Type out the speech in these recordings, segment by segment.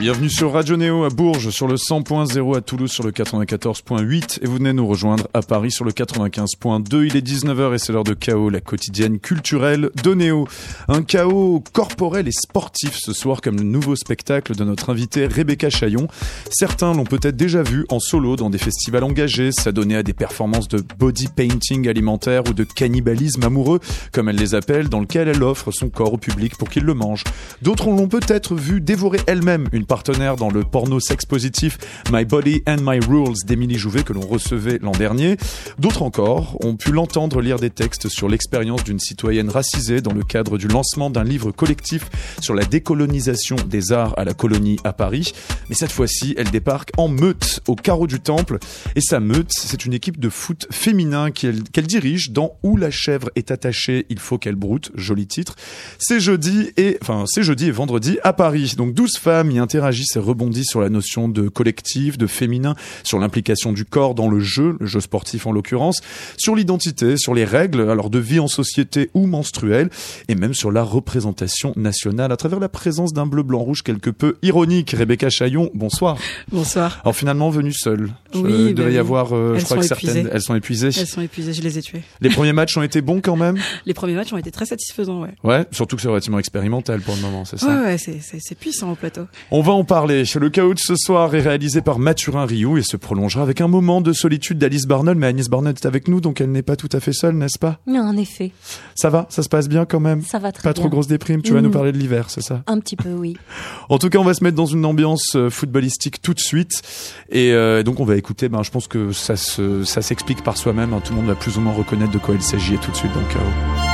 Bienvenue sur Radio Néo à Bourges sur le 100.0 à Toulouse sur le 94.8 et vous venez nous rejoindre à Paris sur le 95.2. Il est 19h et c'est l'heure de chaos, la quotidienne culturelle de Néo. Un chaos corporel et sportif ce soir comme le nouveau spectacle de notre invitée Rebecca Chaillon. Certains l'ont peut-être déjà vu en solo dans des festivals engagés, s'adonner à des performances de body painting alimentaire ou de cannibalisme amoureux, comme elle les appelle, dans lequel elle offre son corps au public pour qu'il le mange. D'autres l'ont peut-être vu dévorer elle-même une partenaire dans le porno sex positif My Body and My Rules d'Émilie Jouvet que l'on recevait l'an dernier. D'autres encore ont pu l'entendre lire des textes sur l'expérience d'une citoyenne racisée dans le cadre du lancement d'un livre collectif sur la décolonisation des arts à la colonie à Paris. Mais cette fois-ci, elle débarque en meute au carreau du temple. Et sa meute, c'est une équipe de foot féminin qu'elle dirige dans Où la chèvre est attachée, il faut qu'elle broute. Joli titre. C'est jeudi et, enfin, c'est jeudi et vendredi à Paris. Donc 12 femmes y interviennent interagissent et rebondissent sur la notion de collectif, de féminin, sur l'implication du corps dans le jeu, le jeu sportif en l'occurrence, sur l'identité, sur les règles, alors de vie en société ou menstruelle, et même sur la représentation nationale à travers la présence d'un bleu blanc rouge quelque peu ironique. Rebecca Chaillon, bonsoir. Bonsoir. Alors finalement venue seule. Oui, il bah devait y oui. avoir, euh, je crois que certaines, épuisées. elles sont épuisées. Elles sont épuisées, je les ai tuées. Les premiers matchs ont été bons quand même? Les premiers matchs ont été très satisfaisants, ouais. Ouais, surtout que c'est relativement expérimental pour le moment, c'est ça? Ouais, ouais, c'est puissant au plateau. On va en parler. Le chaos de ce soir est réalisé par Mathurin Rioux et se prolongera avec un moment de solitude d'Alice Barnol. Mais Alice Barnol est avec nous, donc elle n'est pas tout à fait seule, n'est-ce pas? Non, en effet, Ça va? Ça se passe bien quand même? Ça va très Pas bien. trop grosse déprime? Tu vas Mm. nous parler de l'hiver, c'est ça? Un petit peu, oui. En tout cas, on va se mettre dans une ambiance euh, footballistique tout de suite. Et euh, donc, on va écouter. Ben, je pense que ça se, ça s'explique par soi-même. hein. Tout le monde va plus ou moins reconnaître de quoi il s'agit tout de suite dans le chaos.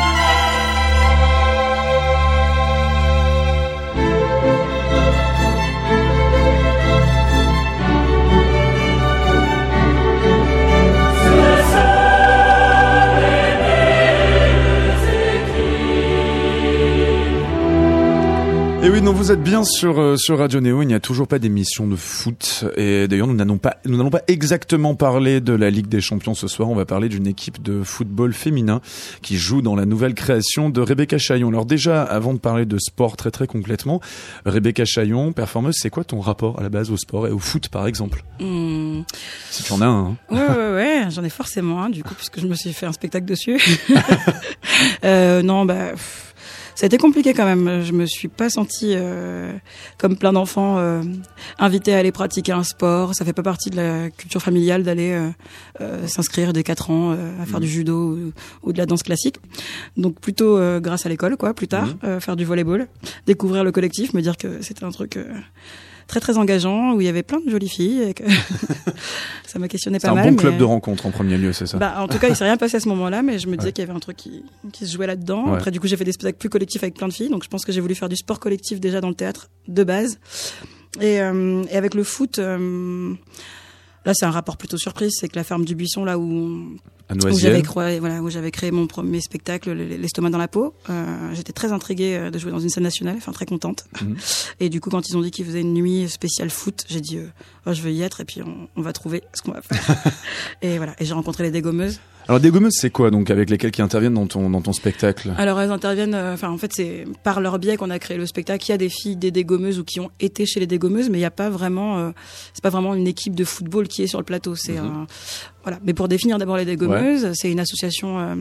Non, vous êtes bien sur euh, sur Radio Néo. Il n'y a toujours pas d'émission de foot. Et d'ailleurs, nous n'allons pas nous n'allons pas exactement parler de la Ligue des Champions ce soir. On va parler d'une équipe de football féminin qui joue dans la nouvelle création de Rebecca Chaillon. Alors déjà, avant de parler de sport très très complètement, Rebecca Chaillon, performeuse, c'est quoi ton rapport à la base au sport et au foot par exemple? Hmm. Si tu en as un. hein. Ouais, ouais, ouais, j'en ai forcément un, du coup, puisque je me suis fait un spectacle dessus. euh, non, bah, pff, ça a été compliqué quand même. Je me suis pas sentie, euh, comme plein d'enfants, euh, invitée à aller pratiquer un sport. Ça fait pas partie de la culture familiale d'aller euh, euh, s'inscrire dès 4 ans euh, à faire du judo ou, ou de la danse classique. Donc plutôt euh, grâce à l'école, quoi, plus tard, euh, faire du volleyball, découvrir le collectif, me dire que c'était un truc... très très engageant où il y avait plein de jolies filles et que ça m'a questionné C'est pas un mal bon club de rencontre en premier lieu, c'est ça bah, en tout cas, il s'est rien passé à ce moment-là, mais je me disais Ouais. qu'il y avait un truc qui, qui se jouait là-dedans. Ouais. Après, du coup, j'ai fait des spectacles plus collectifs avec plein de filles, donc je pense que j'ai voulu faire du sport collectif déjà dans le théâtre de base. Et, euh, et avec le foot, euh, là, c'est un rapport plutôt surprise, c'est que la ferme du Buisson, là où, À où j'avais voilà, où j'avais créé mon premier spectacle, le- l'estomac dans la peau, euh, j'étais très intriguée euh, de jouer dans une scène nationale, enfin très contente. Mhm. Et du coup, quand ils ont dit qu'ils faisaient une nuit spéciale foot, j'ai dit, euh, oh, je veux y être, et puis on, on va trouver ce qu'on va faire. et voilà, et j'ai rencontré les dégommeuses. Alors des gommeuses, c'est quoi donc avec lesquelles qui interviennent dans ton dans ton spectacle? Alors elles interviennent, euh, enfin en fait c'est par leur biais qu'on a créé le spectacle. Il y a des filles des dégommeuses ou qui ont été chez les dégommeuses, mais il n'y a pas vraiment, euh, c'est pas vraiment une équipe de football qui est sur le plateau. C'est Mhm. un, voilà. Mais pour définir d'abord les dégommeuses, c'est une association. euh,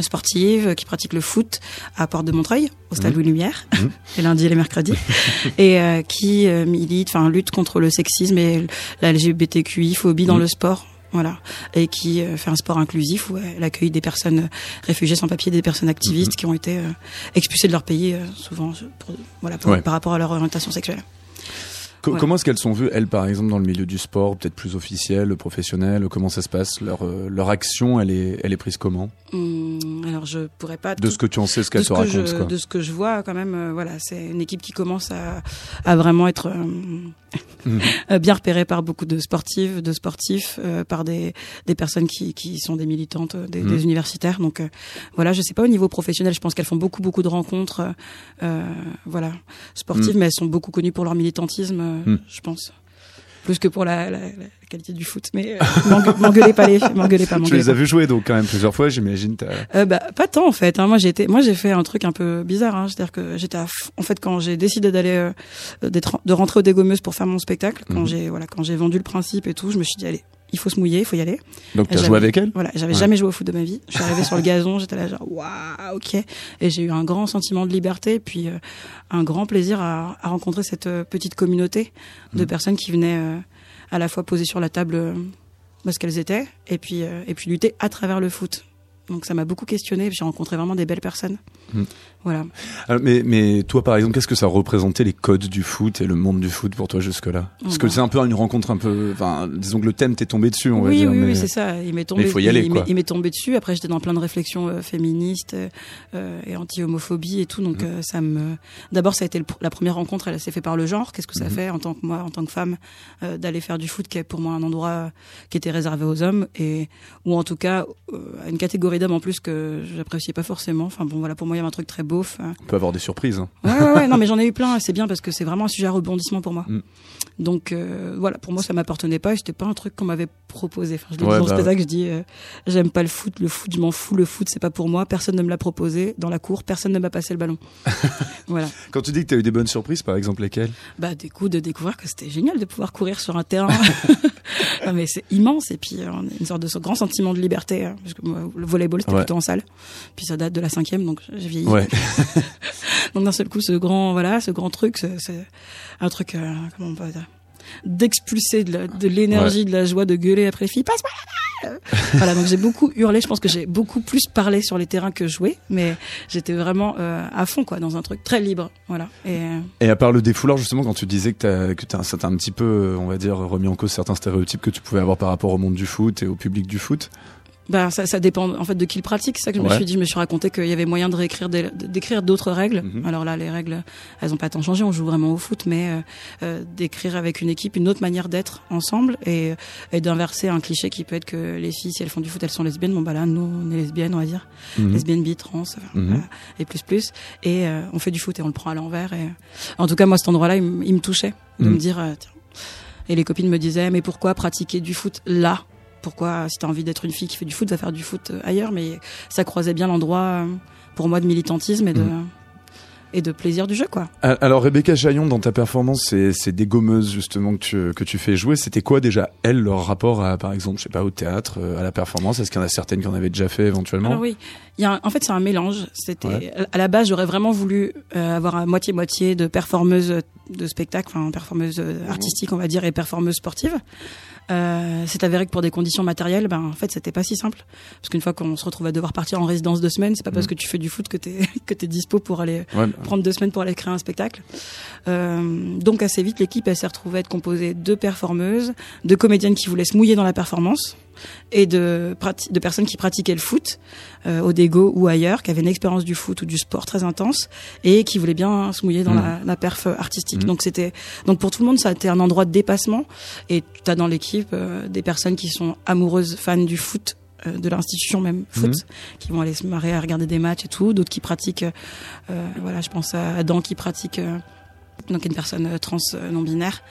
sportive qui pratique le foot à Porte de Montreuil au stade Mhm. Louis Lumière Mhm. les lundis et les mercredis et euh, qui euh, milite enfin lutte contre le sexisme et la LGBTQI phobie dans Mhm. le sport voilà et qui fait un sport inclusif où elle accueille des personnes réfugiées sans papier des personnes activistes qui ont été expulsées de leur pays souvent pour, voilà pour- Ouais. par rapport à leur orientation sexuelle Co- Ouais. Comment est-ce qu'elles sont vues, elles, par exemple, dans le milieu du sport, peut-être plus officiel, professionnel Comment ça se passe leur, euh, leur action, elle est, elle est prise comment? Hum, alors je pourrais pas De tout ce que tu en sais, ce qu'elles te que racontent, je, quoi. de ce que je vois quand même euh, voilà c'est une équipe qui commence à, à vraiment être euh, Mhm. euh, bien repérée par beaucoup de sportives de sportifs euh, par des, des personnes qui, qui sont des militantes des, des universitaires donc voilà je sais pas au niveau professionnel je pense qu'elles font beaucoup beaucoup de rencontres voilà sportives mais elles sont beaucoup connues pour leur militantisme Mhm. je pense plus que pour la, la, la qualité du foot. Mais euh, m'engueulez pas les, m'engueulez pas. Tu les as vu jouer donc quand même plusieurs fois, j'imagine. Euh, bah pas tant en fait. Hein. Moi j'ai été, moi j'ai fait un truc un peu bizarre. Hein. C'est-à-dire que j'étais, en fait quand j'ai décidé d'aller, euh, de rentrer aux dégommeuses pour faire mon spectacle, quand mhm. j'ai voilà, quand j'ai vendu le principe et tout, je me suis dit allez, il faut se mouiller, il faut y aller. Donc tu as joué avec elle Voilà, j'avais jamais joué au foot de ma vie. Je suis arrivée sur le gazon, j'étais là genre waouh, ok, et j'ai eu un grand sentiment de liberté, puis euh, un grand plaisir à, à rencontrer cette euh, petite communauté de mm. personnes qui venaient euh, à la fois poser sur la table ce qu'elles étaient, et puis et puis lutter à travers le foot. Donc ça m'a beaucoup questionné. J'ai rencontré vraiment des belles personnes. Hmm. Voilà. mais, mais toi, par exemple, qu'est-ce que ça représentait les codes du foot et le monde du foot pour toi jusque-là? Parce que bah. c'est un peu une rencontre un peu. Enfin, disons que le thème t'est tombé dessus, on va dire. Oui, oui, c'est ça. Il m'est tombé. il faut y aller, Il m'est tombé dessus. Après, j'étais dans plein de réflexions euh, féministes euh, et anti-homophobie et tout. Donc, euh, ça me. D'abord, ça a été la première rencontre. Elle s'est fait par le genre. Qu'est-ce que ça hmm. fait en tant que moi, en tant que femme, d'aller faire du foot, qui est pour moi un endroit qui était réservé aux hommes et ou en tout cas à une catégorie d'hommes en plus que j'appréciais pas forcément. Enfin bon, voilà, pour moi, il y avait un truc très beauf. On peut avoir des surprises. Hein. Ouais, ouais, ouais, non, mais j'en ai eu plein. C'est bien parce que c'est vraiment un sujet à rebondissement pour moi. Mm. Donc euh, voilà, pour moi, ça m'appartenait pas. C'était pas un truc qu'on m'avait proposé. Enfin, je dis dans bah, spectacle, je dis, euh, j'aime pas le foot. Le foot, je m'en fous. Le foot, c'est pas pour moi. Personne ne me l'a proposé dans la cour. Personne ne m'a passé le ballon. voilà. Quand tu dis que tu as eu des bonnes surprises, par exemple, lesquelles? Bah, des coups de découvrir que c'était génial de pouvoir courir sur un terrain. non, mais c'est immense. Et puis, a une sorte de grand sentiment de liberté. Hein, parce que le volleyball, c'était plutôt en salle. Puis ça date de la cinquième, donc j'ai vieilli. Ouais. donc d'un seul coup, ce grand, voilà, ce grand truc, c'est un truc, euh, comment on peut dire d'expulser de l'énergie, de, la joie, de gueuler après les filles, passe-moi Voilà, donc j'ai beaucoup hurlé. Je pense que j'ai beaucoup plus parlé sur les terrains que joué, mais j'étais vraiment euh, à fond, quoi, dans un truc très libre. Voilà. Et, euh, et à part le défoulard, justement, quand tu disais que t'as que t'as un, un petit peu, on va dire, remis en cause certains stéréotypes que tu pouvais avoir par rapport au monde du foot et au public du foot. Ben ça, ça dépend en fait de qui le pratique. C'est ça que je me suis dit. Je me suis raconté qu'il y avait moyen de réécrire, d'écrire d'autres règles. Mhm. Alors là, les règles, elles ont pas tant changé. On joue vraiment au foot, mais euh, euh d'écrire avec une équipe une autre manière d'être ensemble et, et d'inverser un cliché qui peut être que les filles, si elles font du foot, elles sont lesbiennes. Bon bah là, nous, on est lesbiennes, on va dire, mhm. lesbiennes, bi, trans, mhm. et plus plus. Et euh, on fait du foot et on le prend à l'envers. Et en tout cas, moi, cet endroit-là, il, me touchait de me dire. Euh, tiens. Et les copines me disaient, mais pourquoi pratiquer du foot là? Pourquoi, si tu as envie d'être une fille qui fait du foot, va faire du foot euh, ailleurs. Mais ça croisait bien l'endroit euh, pour moi de militantisme et de. Mm. et de plaisir du jeu quoi. Alors Rebecca Jaillon dans ta performance c'est des gommeuses justement que tu, que tu fais jouer c'était quoi déjà elles leur rapport à par exemple je sais pas au théâtre euh, à la performance? Est-ce qu'il y en a certaines qui en avaient déjà fait éventuellement? Alors oui il y a en fait c'est un mélange c'était à la base j'aurais vraiment voulu avoir un moitié moitié de performeuses de spectacle enfin performeuse artistique on va dire et performeuse sportive euh, c'est avéré que pour des conditions matérielles, ben en fait c'était pas si simple parce qu'une fois qu'on se retrouve à devoir partir en résidence deux semaines, c'est pas parce mm. que tu fais du foot que t'es que t'es dispo pour aller prendre deux semaines pour aller créer un spectacle. Euh, donc assez vite l'équipe elle s'est retrouvée à être composée de performeuses, de comédiennes qui voulaient se mouiller dans la performance et de, de personnes qui pratiquaient le foot euh, au Dego ou ailleurs, qui avaient une expérience du foot ou du sport très intense et qui voulaient bien se mouiller dans mmh. la, la, perf artistique. Mmh. Donc c'était donc pour tout le monde ça a été un endroit de dépassement et tu as dans l'équipe euh, des personnes qui sont amoureuses fans du foot euh, de l'institution même foot mmh. qui vont aller se marrer à regarder des matchs et tout d'autres qui pratiquent voilà je pense à Adam qui pratique donc une personne euh, trans euh, non binaire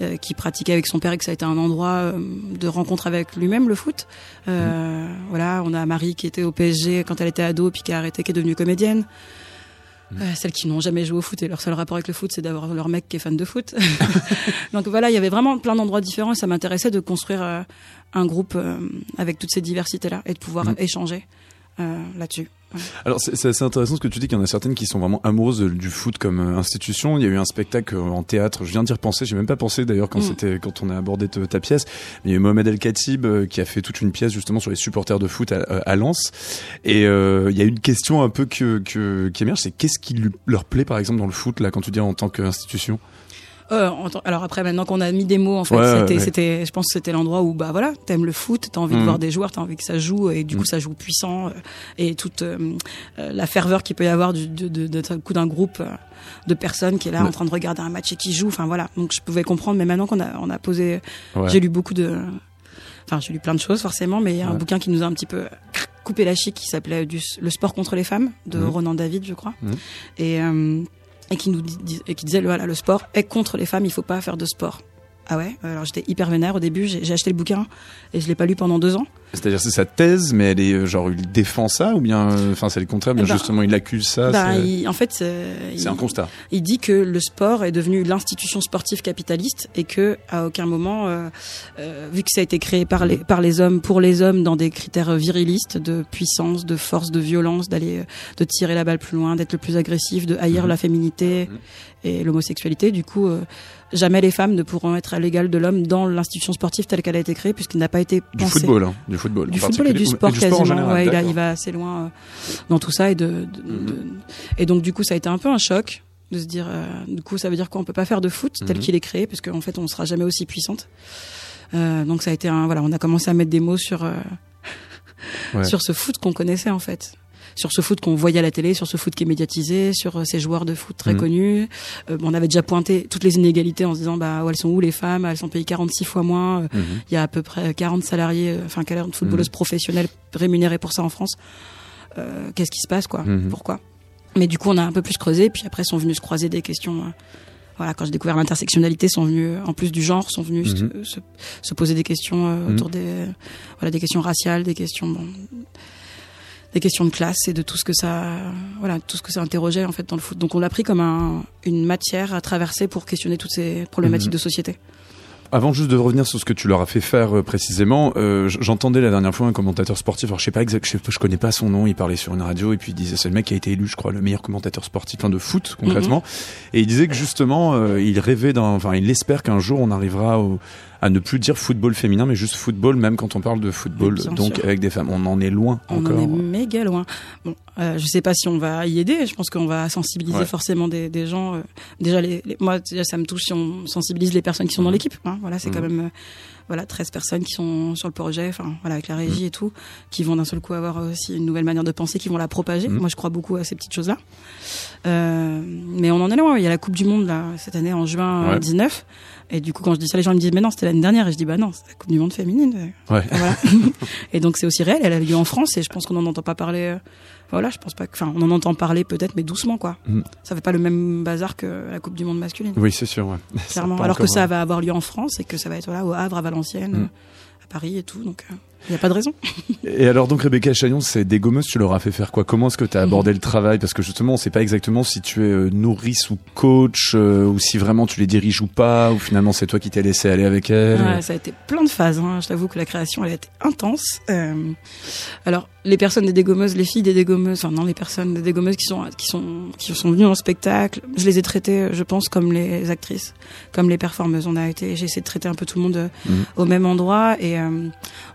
euh, qui pratiquait avec son père et que ça a été un endroit de rencontre avec lui-même le foot. Euh, Voilà, on a Marie qui était au PSG quand elle était ado puis qui a arrêté, qui est devenue comédienne. Mmh. celles qui n'ont jamais joué au foot et leur seul rapport avec le foot, c'est d'avoir leur mec qui est fan de foot. Donc voilà, il y avait vraiment plein d'endroits différents et ça m'intéressait de construire un groupe avec toutes ces diversités-là et de pouvoir mmh. échanger là-dessus. Alors c'est assez intéressant ce que tu dis qu'il y en a certaines qui sont vraiment amoureuses du foot comme euh, institution. Il y a eu un spectacle euh, en théâtre, je viens d'y repenser, j'ai même pas pensé d'ailleurs quand mm. c'était quand on a abordé ta, pièce. Mais il y a eu Mohamed El Khatib euh, qui a fait toute une pièce justement sur les supporters de foot à, à Lens. Et il y a une question un peu que, que qui émerge, c'est qu'est-ce qui leur plaît par exemple dans le foot là quand tu dis en tant qu'institution? Euh, alors après, maintenant qu'on a mis des mots, en fait, c'était, c'était, je pense que c'était l'endroit où, bah voilà, t'aimes le foot, t'as envie de mm. voir des joueurs, t'as envie que ça joue, et du coup, mm. ça joue puissant, euh, et toute euh, la ferveur qu'il peut y avoir du, de, de, de, coup d'un groupe de personnes qui est là en train de regarder un match et qui joue. Enfin voilà, donc je pouvais comprendre. Mais maintenant qu'on a, on a posé, j'ai lu beaucoup de, enfin j'ai lu plein de choses forcément, mais il y a un bouquin qui nous a un petit peu coupé la chic qui s'appelait Le sport contre les femmes de mm. Ronan David, je crois. Et et qui nous dit, et qui disait voilà le sport est contre les femmes, il faut pas faire de sport. Ah ouais? Alors j'étais hyper vénère au début, j'ai acheté le bouquin et je l'ai pas lu pendant deux ans. C'est-à-dire c'est sa thèse, mais elle est euh, genre il défend ça ou bien, euh, enfin c'est le contraire, bien Eh ben, justement il accuse ça. C'est il- en fait, euh, c'est un constat. Il dit que le sport est devenu l'institution sportive capitaliste et que à aucun moment, euh, euh, vu que ça a été créé par les par les hommes pour les hommes dans des critères virilistes de puissance, de force, de violence, d'aller de tirer la balle plus loin, d'être le plus agressif, de haïr Mhm. la féminité Mhm. et l'homosexualité. Du coup, euh, jamais les femmes ne pourront être à l'égal de l'homme dans l'institution sportive telle qu'elle a été créée puisqu'il n'a pas été Du football, hein, du football. du football et du sport en quasiment. général. ouais, il, a- d'accord. il va assez loin euh, dans tout ça et de, de- Mhm. de- et donc du coup ça a été un peu un choc de se dire euh, du coup ça veut dire qu'on peut pas faire de foot tel Mhm. qu'il est créé parce qu'en fait on sera jamais aussi puissante. Euh, donc ça a été un voilà on a commencé à mettre des mots sur Ouais. sur ce foot qu'on connaissait en fait sur ce foot qu'on voyait à la télé, sur ce foot qui est médiatisé, sur euh, ces joueurs de foot très Mhm. connus. Euh, on avait déjà pointé toutes les inégalités en se disant bah où elles sont où les femmes, elles sont payées 46 fois moins, euh, Mhm. il y a à peu près 40 salariés, euh, enfin 40 footballeuses professionnelles rémunérées pour ça en France. Euh, Qu'est-ce qui se passe, quoi? Mhm. Pourquoi? Mais du coup, on a un peu plus creusé, puis après sont venus se croiser des questions. euh, voilà, quand j'ai découvert l'intersectionnalité, sont venus, en plus du genre, sont venus se, se- se poser des questions autour des, voilà, des questions raciales, des questions, bon, des questions de classe et de tout ce que ça, voilà, tout ce que ça interrogeait en fait dans le foot. Donc on l'a pris comme un, une matière à traverser pour questionner toutes ces problématiques Mhm. de société. Avant juste de revenir sur ce que tu leur as fait faire euh, précisément, euh, j'entendais la dernière fois un commentateur sportif, alors je sais pas exact, je, sais je connais pas son nom, il parlait sur une radio et puis il disait c'est le mec qui a été élu, je crois, le meilleur commentateur sportif, enfin de foot concrètement, et il disait que justement euh, il rêvait d'un, enfin il espère qu'un jour on arrivera au- à ne plus dire football féminin, mais juste football même quand on parle de football, Bien donc sûr. avec des femmes, on en est loin On encore. en est méga loin. Bon, euh, je sais pas si on va y aider. Je pense qu'on va sensibiliser Ouais. forcément des, des gens. euh, déjà, les, les- moi, déjà, ça me touche si on sensibilise les personnes qui sont dans Mhm. l'équipe. Hein, voilà, c'est Mhm. quand même euh, voilà 13 personnes qui sont sur le projet. Enfin, voilà, avec la régie et tout, qui vont d'un seul coup avoir aussi une nouvelle manière de penser, qui vont la propager. Mhm. Moi, je crois beaucoup à ces petites choses-là. Euh, mais on en est loin. Il y a la Coupe du Monde là cette année en juin Ouais. euh, 19. Et du coup, quand je dis ça, les gens me disent mais non, c'était l'année dernière. Et je dis bah non, c'est la Coupe du Monde féminine. Ouais. Voilà. et donc c'est aussi réel, elle a lieu en France et je pense qu'on n'en entend pas parler. Euh, Voilà, je pense pas que. Enfin, on en entend parler peut-être, mais doucement quoi. Mm. Ça fait pas le même bazar que la Coupe du Monde masculine, Oui, c'est sûr, ouais. Clairement. Alors que ça euh, va avoir lieu en France et que ça va être voilà au Havre, à Valenciennes, Mm. euh, à Paris et tout. Donc il n'y a pas de raison. Et alors donc Rebecca Chaillon, c'est des gommeuses, tu leur as fait faire quoi? Comment est-ce que tu as abordé le travail? Parce que justement, on sait pas exactement si tu es euh, nourrice ou coach, euh, ou si vraiment tu les diriges ou pas, ou finalement c'est toi qui t'es laissé aller avec elles. Ça a été plein de phases. Hein. Je t'avoue que la création, elle a été intense. Euh, alors, les personnes des dégommeuses, les filles des dégommeuses, enfin non, les personnes des dégommeuses qui sont qui sont qui sont venues en spectacle, je les ai traitées, je pense, comme les actrices, comme les performeuses. On a été, j'ai essayé de traiter un peu tout le monde Mhm. au même endroit et euh,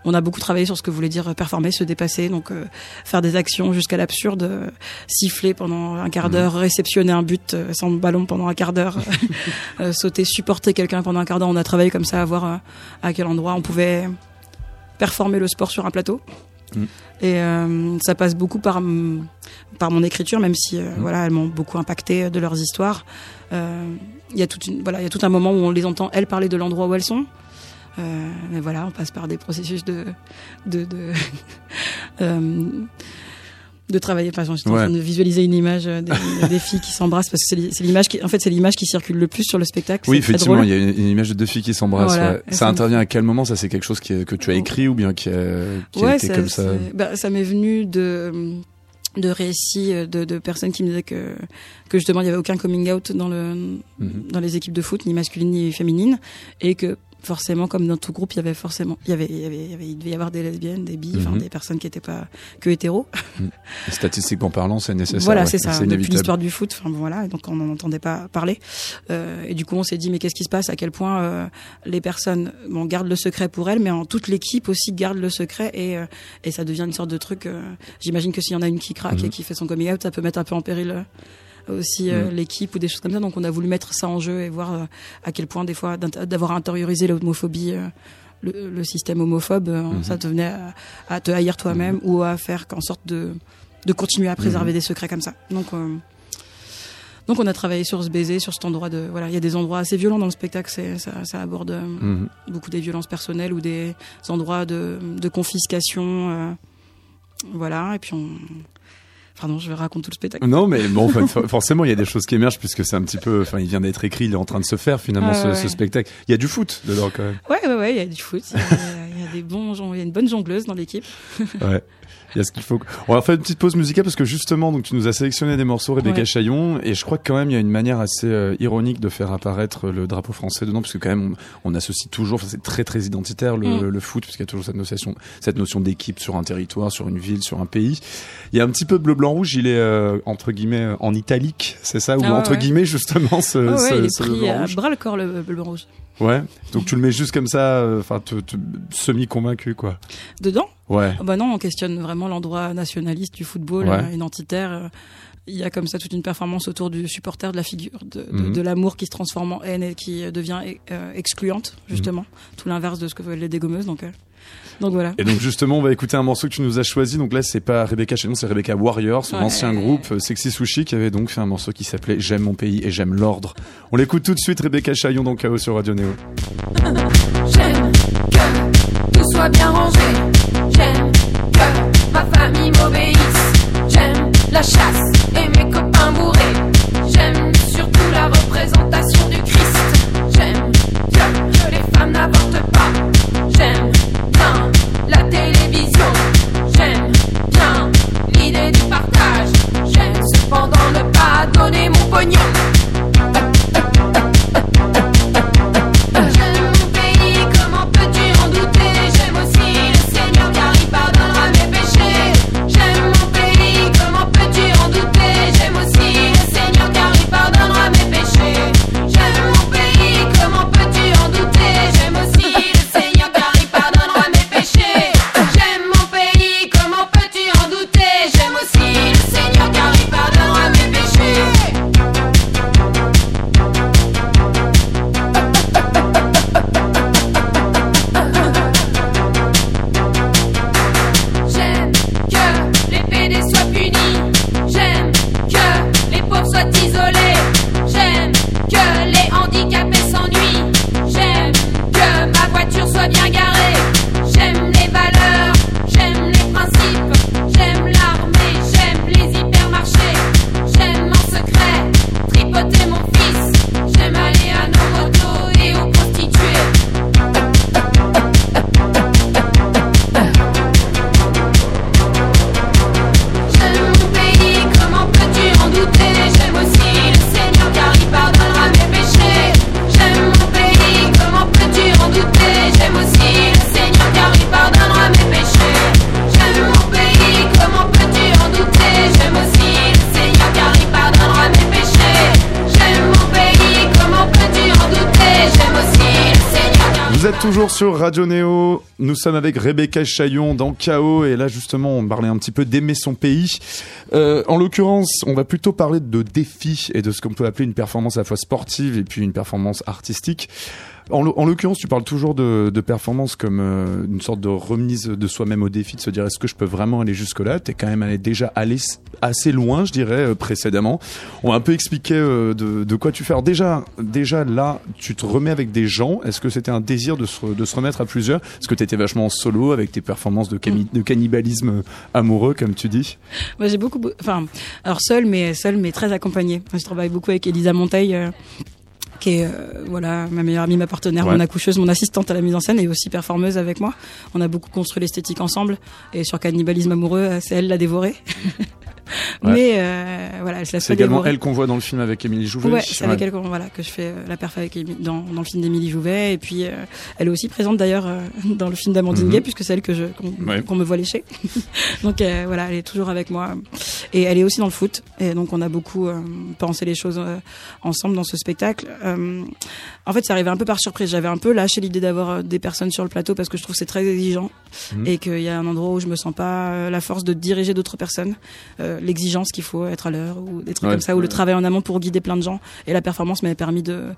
on a beaucoup travaillé sur ce que voulait dire performer, se dépasser, donc euh, faire des actions jusqu'à l'absurde, euh, siffler pendant un quart d'heure, réceptionner un but euh, sans ballon pendant un quart d'heure, euh, sauter, supporter quelqu'un pendant un quart d'heure. On a travaillé comme ça à voir euh, à quel endroit on pouvait performer le sport sur un plateau. Mm. Et euh, ça passe beaucoup par par mon écriture, même si euh, Mm. voilà, elles m'ont beaucoup impacté de leurs histoires. Euh, Il y a toute une, voilà, il y a tout un moment où on les entend elles parler de l'endroit où elles sont. Euh, mais voilà, on passe par des processus de de de, euh, de travailler. Par exemple, Ouais. train de visualiser une image euh, des, des filles qui s'embrassent parce que c'est li- c'est l'image qui, en fait, c'est l'image qui circule le plus sur le spectacle. Oui, effectivement, il y a une, une image de deux filles qui s'embrassent. Voilà. ouais. Elles Ça intervient à quel moment? Ça, c'est quelque chose qui que tu as écrit ou bien qui a, qui a ouais, été comme ça? bah, ça m'est venu de de récits euh, de, de personnes qui me disaient que que justement il y avait aucun coming out dans le Mhm. dans les équipes de foot ni masculine ni féminine et que forcément comme dans tout groupe il y avait forcément il y avait il y avait, il y avait- il devait y avoir des lesbiennes des bi Mhm. des personnes qui étaient pas que hétéros Statistiquement parlant, c'est nécessaire. voilà ouais. c'est ça depuis l'histoire du foot enfin bon, voilà donc on n'en entendait pas parler Euh, et du coup on s'est dit mais qu'est-ce qui se passe? À quel point euh, les personnes bon gardent le secret pour elles mais en toute l'équipe aussi garde le secret et euh, et ça devient une sorte de truc euh, j'imagine que s'il y en a une qui craque Mhm. et qui fait son coming out ça peut mettre un peu en péril euh, aussi euh, Mhm. l'équipe ou des choses comme ça donc on a voulu mettre ça en jeu et voir euh, à quel point des fois d'avoir intériorisé l'homophobie euh, le, le système homophobe Mhm. ça devenait à, à te haïr toi-même ou à faire qu'en sorte de de continuer à préserver Mhm. des secrets comme ça donc euh, donc on a travaillé sur ce baiser, sur cet endroit de voilà, il y a des endroits assez violents dans le spectacle, c'est ça, ça aborde euh, beaucoup des violences personnelles ou des endroits de, de confiscation, euh, voilà. Et puis on, Pardon, je vais raconter tout le spectacle. Non, mais bon, forcément, il y a des choses qui émergent puisque c'est un petit peu, enfin, il vient d'être écrit, il est en train de se faire finalement ce, ce, spectacle. Il y a du foot dedans quand même. Ouais, ouais, ouais, il y a du foot. Il y a, il y a des bons, il y a une bonne jongleuse dans l'équipe. ouais. Il y a ce qu'il faut. On va faire une petite pause musicale parce que justement, donc tu nous as sélectionné des morceaux Rebecca Chaillon et je crois que quand même il y a une manière assez euh, ironique de faire apparaître le drapeau français dedans parce que quand même on, associe toujours, c'est très très identitaire le, mm. le foot puisqu'il y a toujours cette notion, cette notion d'équipe sur un territoire, sur une ville, sur un pays. Il y a un petit peu bleu blanc rouge. Il est euh, entre guillemets en italique, c'est ça? Ou ah entre guillemets justement ce, ah ce, il est pris à bras le corps le bleu blanc rouge. Ouais. Donc tu le mets juste comme ça, euh, enfin, semi convaincu quoi. Dedans? Ouais. Oh, bah non, on questionne vraiment l'endroit nationaliste du football, euh, identitaire. Euh, il y a comme ça toute une performance autour du supporter, de la figure, de, de, mhm. l'amour qui se transforme en haine et qui devient excluante, justement. Mhm. Tout l'inverse de ce que veulent les dégommeuses. Donc, donc voilà. Et donc justement, on va écouter un morceau que tu nous as choisi. Donc là, c'est pas Rebecca Chaillon, c'est Rebecca Warrior, son ancien groupe euh, Sexy Sushi, qui avait donc fait un morceau qui s'appelait J'aime mon pays et j'aime l'ordre. On l'écoute tout de suite, Rebecca Chaillon dans Chaos sur Radio Néo. J'aime que tout soit bien rangé. J'aime cependant ne pas donner mon pognon. Sur Radio Néo. Nous sommes avec Rebecca Chaillon dans Chaos et là justement on parlait un petit peu d'aimer son pays. Euh, en l'occurrence, on va plutôt parler de défis et de ce qu'on peut appeler une performance à la fois sportive et puis une performance artistique. En l'occurrence, tu parles toujours de, de performance comme euh, une sorte de remise de soi-même au défi, de se dire est-ce que je peux vraiment aller jusque-là? T'es quand même allé, déjà allé assez loin, je dirais, euh, précédemment. On va un peu expliquer euh, de, de, quoi tu fais. Alors déjà, déjà là, tu te remets avec des gens. Est-ce que c'était un désir de se, de se remettre à plusieurs? Est-ce que tu étais vachement en solo avec tes performances de, de cannibalisme amoureux, comme tu dis? Moi, j'ai beaucoup, enfin, alors seul, mais seul, mais très accompagné. Je travaille beaucoup avec Elisa Monteil qui est euh, voilà ma meilleure amie, ma partenaire, mon accoucheuse, mon assistante à la mise en scène et aussi performeuse avec moi. On a beaucoup construit l'esthétique ensemble et sur cannibalisme amoureux, euh, c'est elle l'a dévoré. Mais euh, voilà, C'est également elle qu'on voit dans le film avec Émilie Jouvet. Ouais, c'est avec elle voilà, que je fais euh, la perf avec dans, dans le film d'Émilie Jouvet. Et puis, euh, elle est aussi présente d'ailleurs euh, dans le film d'Amandine mm Gay, puisque c'est elle que je qu'on me voit lécher. donc voilà, elle est toujours avec moi. Et elle est aussi dans le foot. Et donc on a beaucoup pensé les choses ensemble dans ce spectacle. en fait, ça arrivait un peu par surprise. J'avais un peu lâché l'idée d'avoir des personnes sur le plateau parce que je trouve c'est très exigeant mhm. et qu'il y a un endroit où je me sens pas la force de diriger d'autres personnes. Euh, l'exigence qu'il faut être à l'heure ou des trucs comme ça ou le travail en amont pour guider plein de gens. Et la performance m'avait permis de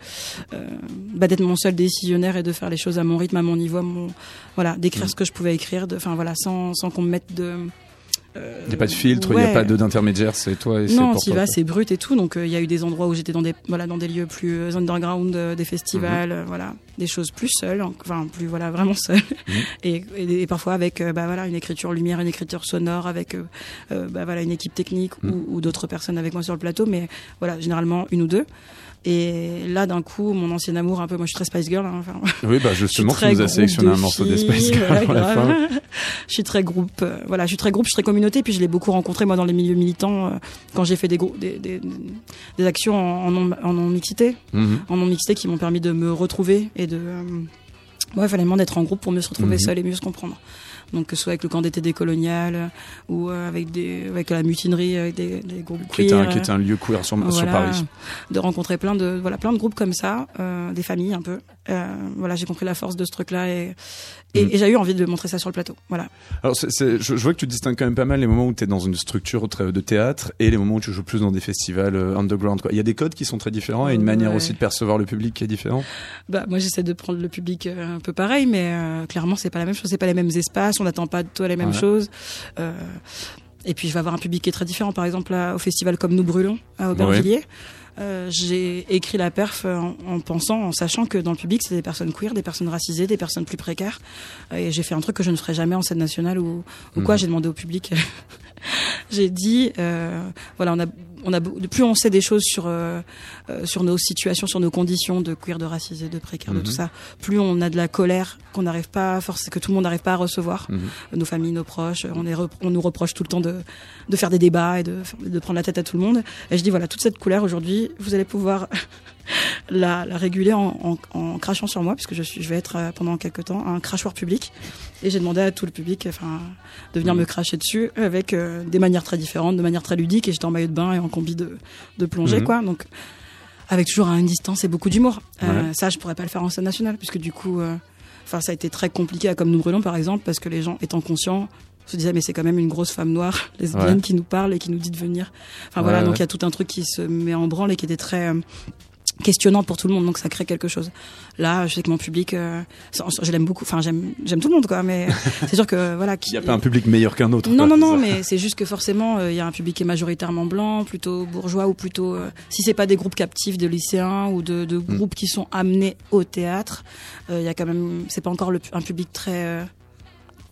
euh, bah, d'être mon seul décisionnaire et de faire les choses à mon rythme à mon niveau à mon voilà d'écrire ce que je pouvais écrire enfin voilà sans sans qu'on me mette de euh, Il n'y a pas de filtre, il n'y a pas d'intermédiaire, c'est toi et c'est Non, tu vas, c'est brut et tout. Donc euh, il y a eu des endroits où j'étais dans des voilà dans des lieux plus euh, underground, euh, des festivals, Mhm. voilà, des choses plus seules, en- enfin plus voilà vraiment seules. Mhm. Et, et, et parfois avec bah voilà une écriture lumière, une écriture sonore, avec bah voilà une équipe technique Mhm. ou, ou d'autres personnes avec moi sur le plateau, mais voilà généralement une ou deux. Et là d'un coup mon ancien amour un peu, moi je suis très Spice Girl. hein, enfin, Oui, bah justement, tu nous as sélectionné un morceau des Spice Girls voilà, pour la fin. je suis très groupe, euh, voilà, je suis très groupe, je suis très communauté, puis je l'ai beaucoup rencontré moi dans les milieux militants euh, quand j'ai fait des, des, des, des actions en, en non, en non mixité, Mhm. non qui m'ont permis de me retrouver et de, euh, ouais, fallait vraiment d'être en groupe pour mieux se retrouver Mhm. seul et mieux se comprendre. Donc que ce soit avec le camp d'été décolonial euh, ou euh, avec des, avec la mutinerie, avec des, des groupes Qui était, un, queer, qui était un lieu queer sur, sur Paris. de rencontrer plein de voilà plein de groupes comme ça, euh, des familles un peu. Euh, voilà, j'ai compris la force de ce truc-là et et, Mm. et j'ai eu envie de montrer ça sur le plateau. Voilà. Alors, je, je vois que tu distingues quand même pas mal les moments où tu es dans une structure de théâtre et les moments où tu joues plus dans des festivals euh, underground. Quoi. Il y a des codes qui sont très différents et une manière Ouais. aussi de percevoir le public qui est différente. Bah moi j'essaie de prendre le public euh, un peu pareil, mais euh, clairement c'est pas la même chose, c'est pas les mêmes espaces, on n'attend pas de toi les mêmes Ouais. choses. Euh, et puis je vais avoir un public qui est très différent. Par exemple là, au festival comme Nous Brûlons à Aubervilliers, euh, j'ai écrit la perf en, en pensant, en sachant que dans le public c'est des personnes queer, des personnes racisées, des personnes plus précaires. Et j'ai fait un truc que je ne ferai jamais en scène nationale ou, ou quoi. Mhm. J'ai demandé au public. j'ai dit, euh, voilà, on a, on a, plus on sait des choses sur euh, euh, sur nos situations, sur nos conditions de queer, de racisé, de précaire, de Mhm. tout ça, plus on a de la colère qu'on n'arrive pas, force, que tout le monde n'arrive pas à recevoir. Mhm. Nos familles, nos proches, on, est on nous reproche tout le temps de, de faire des débats et de, de prendre la tête à tout le monde. Et je dis voilà, toute cette colère aujourd'hui, vous allez pouvoir la, la réguler en, en, en crachant sur moi, puisque je suis, je vais être euh, pendant quelques temps un crachoir public. Et j'ai demandé à tout le public, enfin, de venir Mhm. me cracher dessus avec euh, des manières très différentes, de manières très ludiques. Et j'étais en maillot de bain et en combi de, de plongée, Mhm. quoi. Donc avec toujours une distance et beaucoup d'humour. Euh, Ouais. ça, je pourrais pas le faire en scène nationale, puisque du coup, euh, ça a été très compliqué à comme nous brûlons, par exemple, parce que les gens étant conscients se disaient mais c'est quand même une grosse femme noire lesbienne Ouais. qui nous parle et qui nous dit de venir. Enfin Ouais, voilà, donc il y a tout un truc qui se met en branle et qui était très questionnant pour tout le monde, donc ça crée quelque chose. Là, je sais que mon public, euh, je l'aime beaucoup. Enfin, j'aime, j'aime tout le monde, quoi. Mais c'est sûr que voilà, Il n'y a pas un public meilleur qu'un autre. non, quoi, non, non, mais c'est juste que forcément, euh, il y a un public qui est majoritairement blanc, plutôt bourgeois, ou plutôt, euh, si c'est pas des groupes captifs de lycéens ou de, Mm. groupes qui sont amenés au théâtre, euh, il y a quand même, c'est pas encore le, un public très,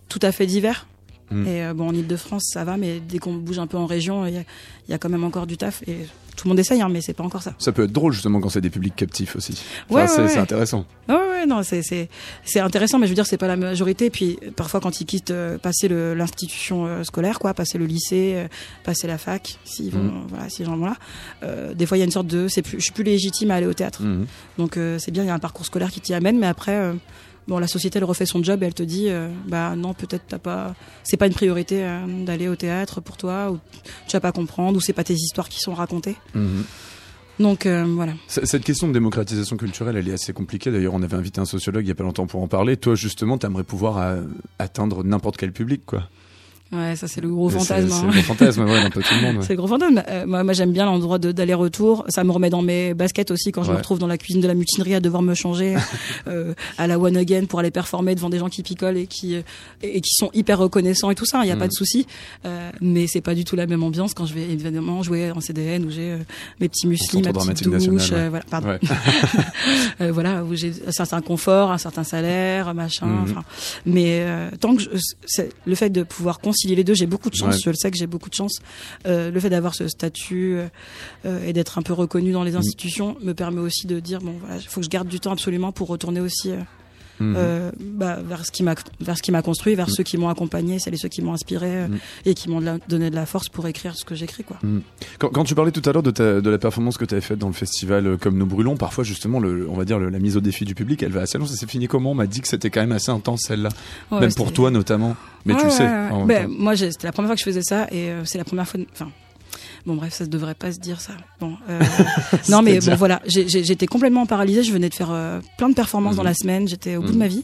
tout à fait divers. Mm. Et euh, bon, en Ile-de-France, ça va, mais dès qu'on bouge un peu en région, il y a, il y a quand même encore du taf. Et tout le monde essaye, hein, mais c'est pas encore ça. Ça peut être drôle justement quand c'est des publics captifs aussi. Enfin, Ouais, c'est ouais, intéressant. Ouais, ouais, non, c'est c'est c'est intéressant, mais je veux dire, c'est pas la majorité. Puis parfois, quand ils quittent, euh, passer l'institution euh, scolaire, quoi, passer le lycée, euh, passer la fac, s'ils vont, Mhm. voilà, ces gens-là, euh, des fois, il y a une sorte de, c'est plus, je suis plus légitime à aller au théâtre. Mhm. Donc euh, c'est bien, il y a un parcours scolaire qui t'y amène, mais après. Bon, la société, elle refait son job et elle te dit, euh, bah non, peut-être t'as pas, c'est pas une priorité euh, d'aller au théâtre pour toi, ou tu vas pas comprendre, ou c'est pas tes histoires qui sont racontées. Mhm. Donc euh, voilà. Cette question de démocratisation culturelle, elle est assez compliquée. D'ailleurs, on avait invité un sociologue il y a pas longtemps pour en parler. Toi, justement, t'aimerais pouvoir euh, atteindre n'importe quel public, quoi. Ouais, ça c'est le gros C'est- fantasme. C'est hein. le gros fantasme, ouais, d'un peu tout le monde. ouais. C'est le gros fantasme. Euh, moi, moi j'aime bien l'endroit d'aller-retour. Ça me remet dans mes baskets aussi quand je Ouais. me retrouve dans la cuisine de la mutinerie à devoir me changer euh, à la one again pour aller performer devant des gens qui picolent et qui euh, et qui sont hyper reconnaissants et tout ça. Il n'y a pas de souci. Euh, mais c'est pas du tout la même ambiance quand je vais évidemment jouer en CDN où j'ai euh, mes petits muesli, ma petite douche, euh, voilà, pardon. Voilà où j'ai un certain confort, un certain salaire, machin. Enfin, mais euh, tant que je, c'est le fait de pouvoir concilier les deux, j'ai beaucoup de chance. Ouais. Je le sais que j'ai beaucoup de chance. Euh, le fait d'avoir ce statut euh, euh, et d'être un peu reconnu dans les Mhm. institutions me permet aussi de dire bon, voilà, il faut que je garde du temps absolument pour retourner aussi. Mhm. euh, bah, vers ce qui m'a vers ce qui m'a construit, vers Mm. ceux qui m'ont accompagné, celles et ceux qui m'ont inspiré euh, Mm. et qui m'ont donné de la force pour écrire ce que j'écris quoi. Quand, quand tu parlais tout à l'heure de, ta- de la performance que tu avais faite dans le festival euh, Comme nous brûlons, parfois justement, le, on va dire le- la mise au défi du public, elle va assez loin. Ça s'est fini comment? On m'a dit que c'était quand même assez intense celle-là, Ouais, même pour toi notamment. Mais tu Ouais, sais. ouais, Ben, moi, c'était la première fois que je faisais ça et c'est la première fois. Enfin, Bon bref, ça ne devrait pas se dire ça. Bon, euh, non mais bon voilà, j'étais complètement paralysée. Je venais de faire euh, plein de performances dans la semaine. J'étais au bout de Mhm. ma vie.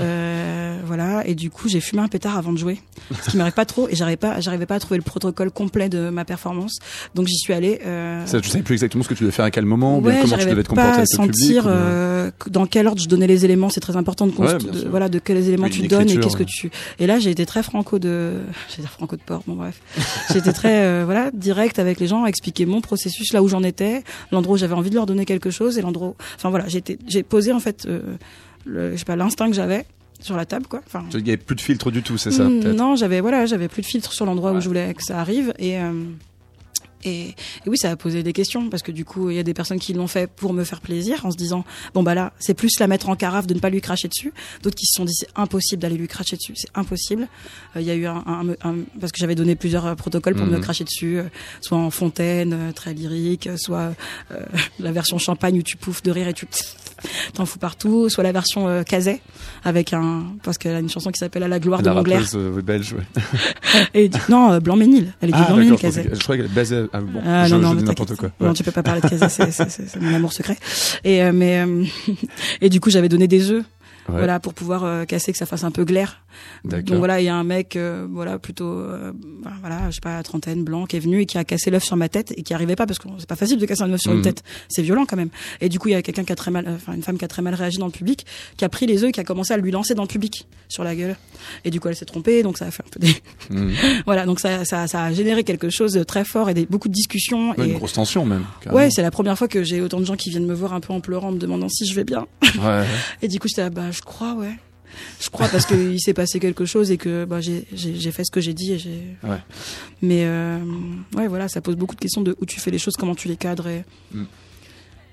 Euh, voilà, et du coup j'ai fumé un pétard avant de jouer, ce qui m'arrive pas trop. Et j'arrivais pas, j'arrivais pas à trouver le protocole complet de ma performance. Donc j'y suis allée. Ça, tu savais plus exactement ce que tu devais faire à quel moment, ou bien Ouais, comment tu devais te pas comporter à avec le public. sentir ou dans quel ordre je donnais les éléments. C'est très important de, Ouais, voilà de quels éléments tu donnes et qu'est-ce que tu. Et là, j'ai été très franco de, j'ai dire franco de port. Bon bref, j'étais très voilà direct avec les gens, à expliquer mon processus, là où j'en étais, l'endroit où j'avais envie de leur donner quelque chose et l'endroit. où- Enfin voilà, j'ai posé en fait, euh, le, je sais pas l'instinct que j'avais sur la table quoi. Enfin. Il n'y avait plus de filtre du tout, c'est ça, Mm, Non, j'avais voilà, j'avais plus de filtre sur l'endroit Ouais. où je voulais que ça arrive et, euh, et et oui, ça a posé des questions parce que du coup, il y a des personnes qui l'ont fait pour me faire plaisir en se disant bon bah là, c'est plus la mettre en carafe de ne pas lui cracher dessus. D'autres qui se sont dit c'est impossible d'aller lui cracher dessus, c'est impossible. Euh, Il y a eu un, un- un- parce que j'avais donné plusieurs euh, protocoles pour Mhm. me cracher dessus, euh, soit en fontaine, euh, très lyrique, soit euh, la version champagne où tu pouffes de rire et tu t'en fous partout, soit la version euh, caset avec un parce qu'elle a une chanson qui s'appelle à la gloire La de rappeuse euh, belge, ouais. Et du- non, euh, Blanc-Ménil. Elle est Ah, Blanc-Ménil, d'accord, je croyais qu'elle est basée à... Ah, bon, je, non, je non, dis n'importe. Non, tu peux pas parler de c'est- c'est- c'est mon amour secret. Et euh, mais euh, et du coup, j'avais donné des œufs, Ouais. voilà, pour pouvoir euh, casser que ça fasse un peu glaire. Donc voilà, il y a un mec, euh, voilà, plutôt, euh, bah, voilà, je sais pas, trentaine, blanc, qui est venu et qui a cassé l'œuf sur ma tête et qui arrivait pas parce que c'est pas facile de casser un œuf sur Mhm. une tête, c'est violent quand même. Et du coup, il y a quelqu'un qui a très mal, enfin une femme qui a très mal réagi dans le public, qui a pris les œufs et qui a commencé à lui lancer dans le public sur la gueule. Et du coup, elle s'est trompée, donc ça a fait un peu des, Mm. voilà, donc ça, ça, ça a généré quelque chose de très fort et des, beaucoup de discussions. Ouais, et... Une grosse tension même. carrément. Ouais, c'est la première fois que j'ai autant de gens qui viennent me voir un peu en pleurant, me demandant si je vais bien. Ouais, ouais. Et du coup, j'étais là, bah, je crois, ouais. Je crois parce qu'il s'est passé quelque chose et que bah, j'ai fait ce que j'ai dit. Et j'ai... Ouais. Mais euh, ouais, voilà, ça pose beaucoup de questions de où tu fais les choses, comment tu les cadres. Et, Mm.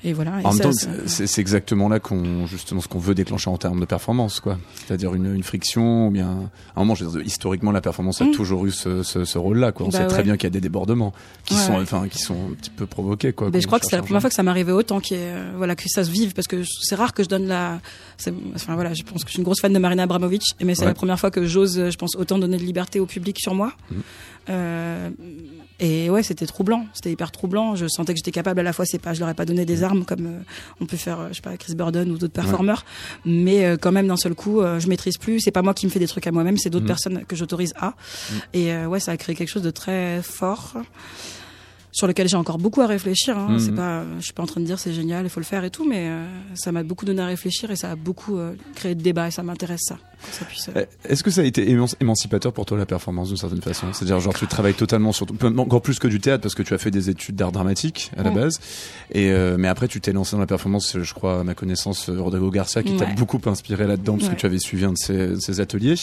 Et voilà. Et En même temps, c'est exactement là qu'on justement ce qu'on veut déclencher en termes de performance, quoi. C'est-à-dire une, une friction, ou bien à un moment, je veux dire, historiquement, la performance a Mm. toujours eu ce, ce, ce rôle-là, quoi. On Bah sait très bien qu'il y a des débordements qui Ouais, sont, ouais. enfin, qui sont un petit peu provoqués, quoi. Mais je qu'on crois que c'est la première fois que ça m'arrivait autant ait, euh, voilà, que ça se vive parce que c'est rare que je donne la, enfin voilà, je pense que je suis une grosse fan de Marina Abramovic, mais c'est la première fois que j'ose, euh, je pense, autant donner de liberté au public sur moi. Mhm. Euh, et ouais, c'était troublant, c'était hyper troublant. Je sentais que j'étais capable à la fois, c'est pas, je leur ai pas donné des armes comme euh, on peut faire, euh, je sais pas, Chris Burden ou d'autres performeurs, mais euh, quand même d'un seul coup, euh, je maîtrise plus. C'est pas moi qui me fais des trucs à moi-même, c'est d'autres Mhm. personnes que j'autorise à. Et euh, ouais, ça a créé quelque chose de très fort sur lequel j'ai encore beaucoup à réfléchir. Hein. Mhm. C'est pas, je suis pas en train de dire c'est génial, il faut le faire et tout, mais ça m'a beaucoup donné à réfléchir et ça a beaucoup créé de débats et ça m'intéresse ça. Que ça puisse, euh, Eh, Est-ce que ça a été éman- émancipateur pour toi la performance d'une certaine façon? C'est-à-dire genre tu travailles totalement sur encore plus que du théâtre parce que tu as fait des études d'art dramatique à la Ouais. base et euh, mais après tu t'es lancé dans la performance je crois à ma connaissance euh, Rodrigo Garcia qui t'a beaucoup inspiré là-dedans parce Ouais. que tu avais suivi un de ses, ateliers.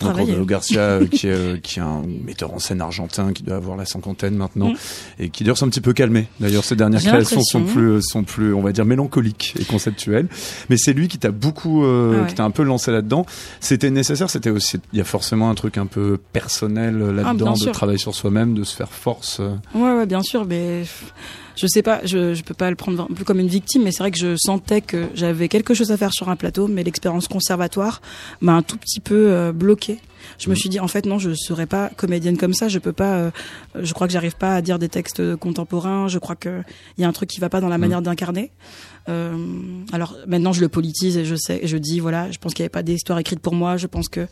Donc. Rodrigo Garcia euh, qui est qui est un metteur en scène argentin qui doit avoir la cinquantaine maintenant Mm. et qui d'ailleurs s'est un petit peu calmé. D'ailleurs ses dernières créations sont plus sont plus on va dire mélancoliques et conceptuelles. Mais c'est lui qui t'a beaucoup euh, Ah qui t'a un peu lancé là-dedans. C'était nécessaire, c'était aussi il y a forcément un truc un peu personnel euh, Ah, là-dedans de sûr. travailler sur soi-même, de se faire force. euh. Ouais, ouais, bien sûr, mais je sais pas, je, je peux pas le prendre peu comme une victime, mais c'est vrai que je sentais que j'avais quelque chose à faire sur un plateau, mais l'expérience conservatoire m'a un tout petit peu euh, bloqué. Je me suis dit en fait non, je serais pas comédienne comme ça, je peux pas. euh, je crois que j'arrive pas à dire des textes contemporains. Je crois que il y a un truc qui va pas dans la manière d'incarner. Euh, alors maintenant je le politise et je sais, je dis voilà, je pense qu'il n'y avait pas d'histoire écrite pour moi. Je pense que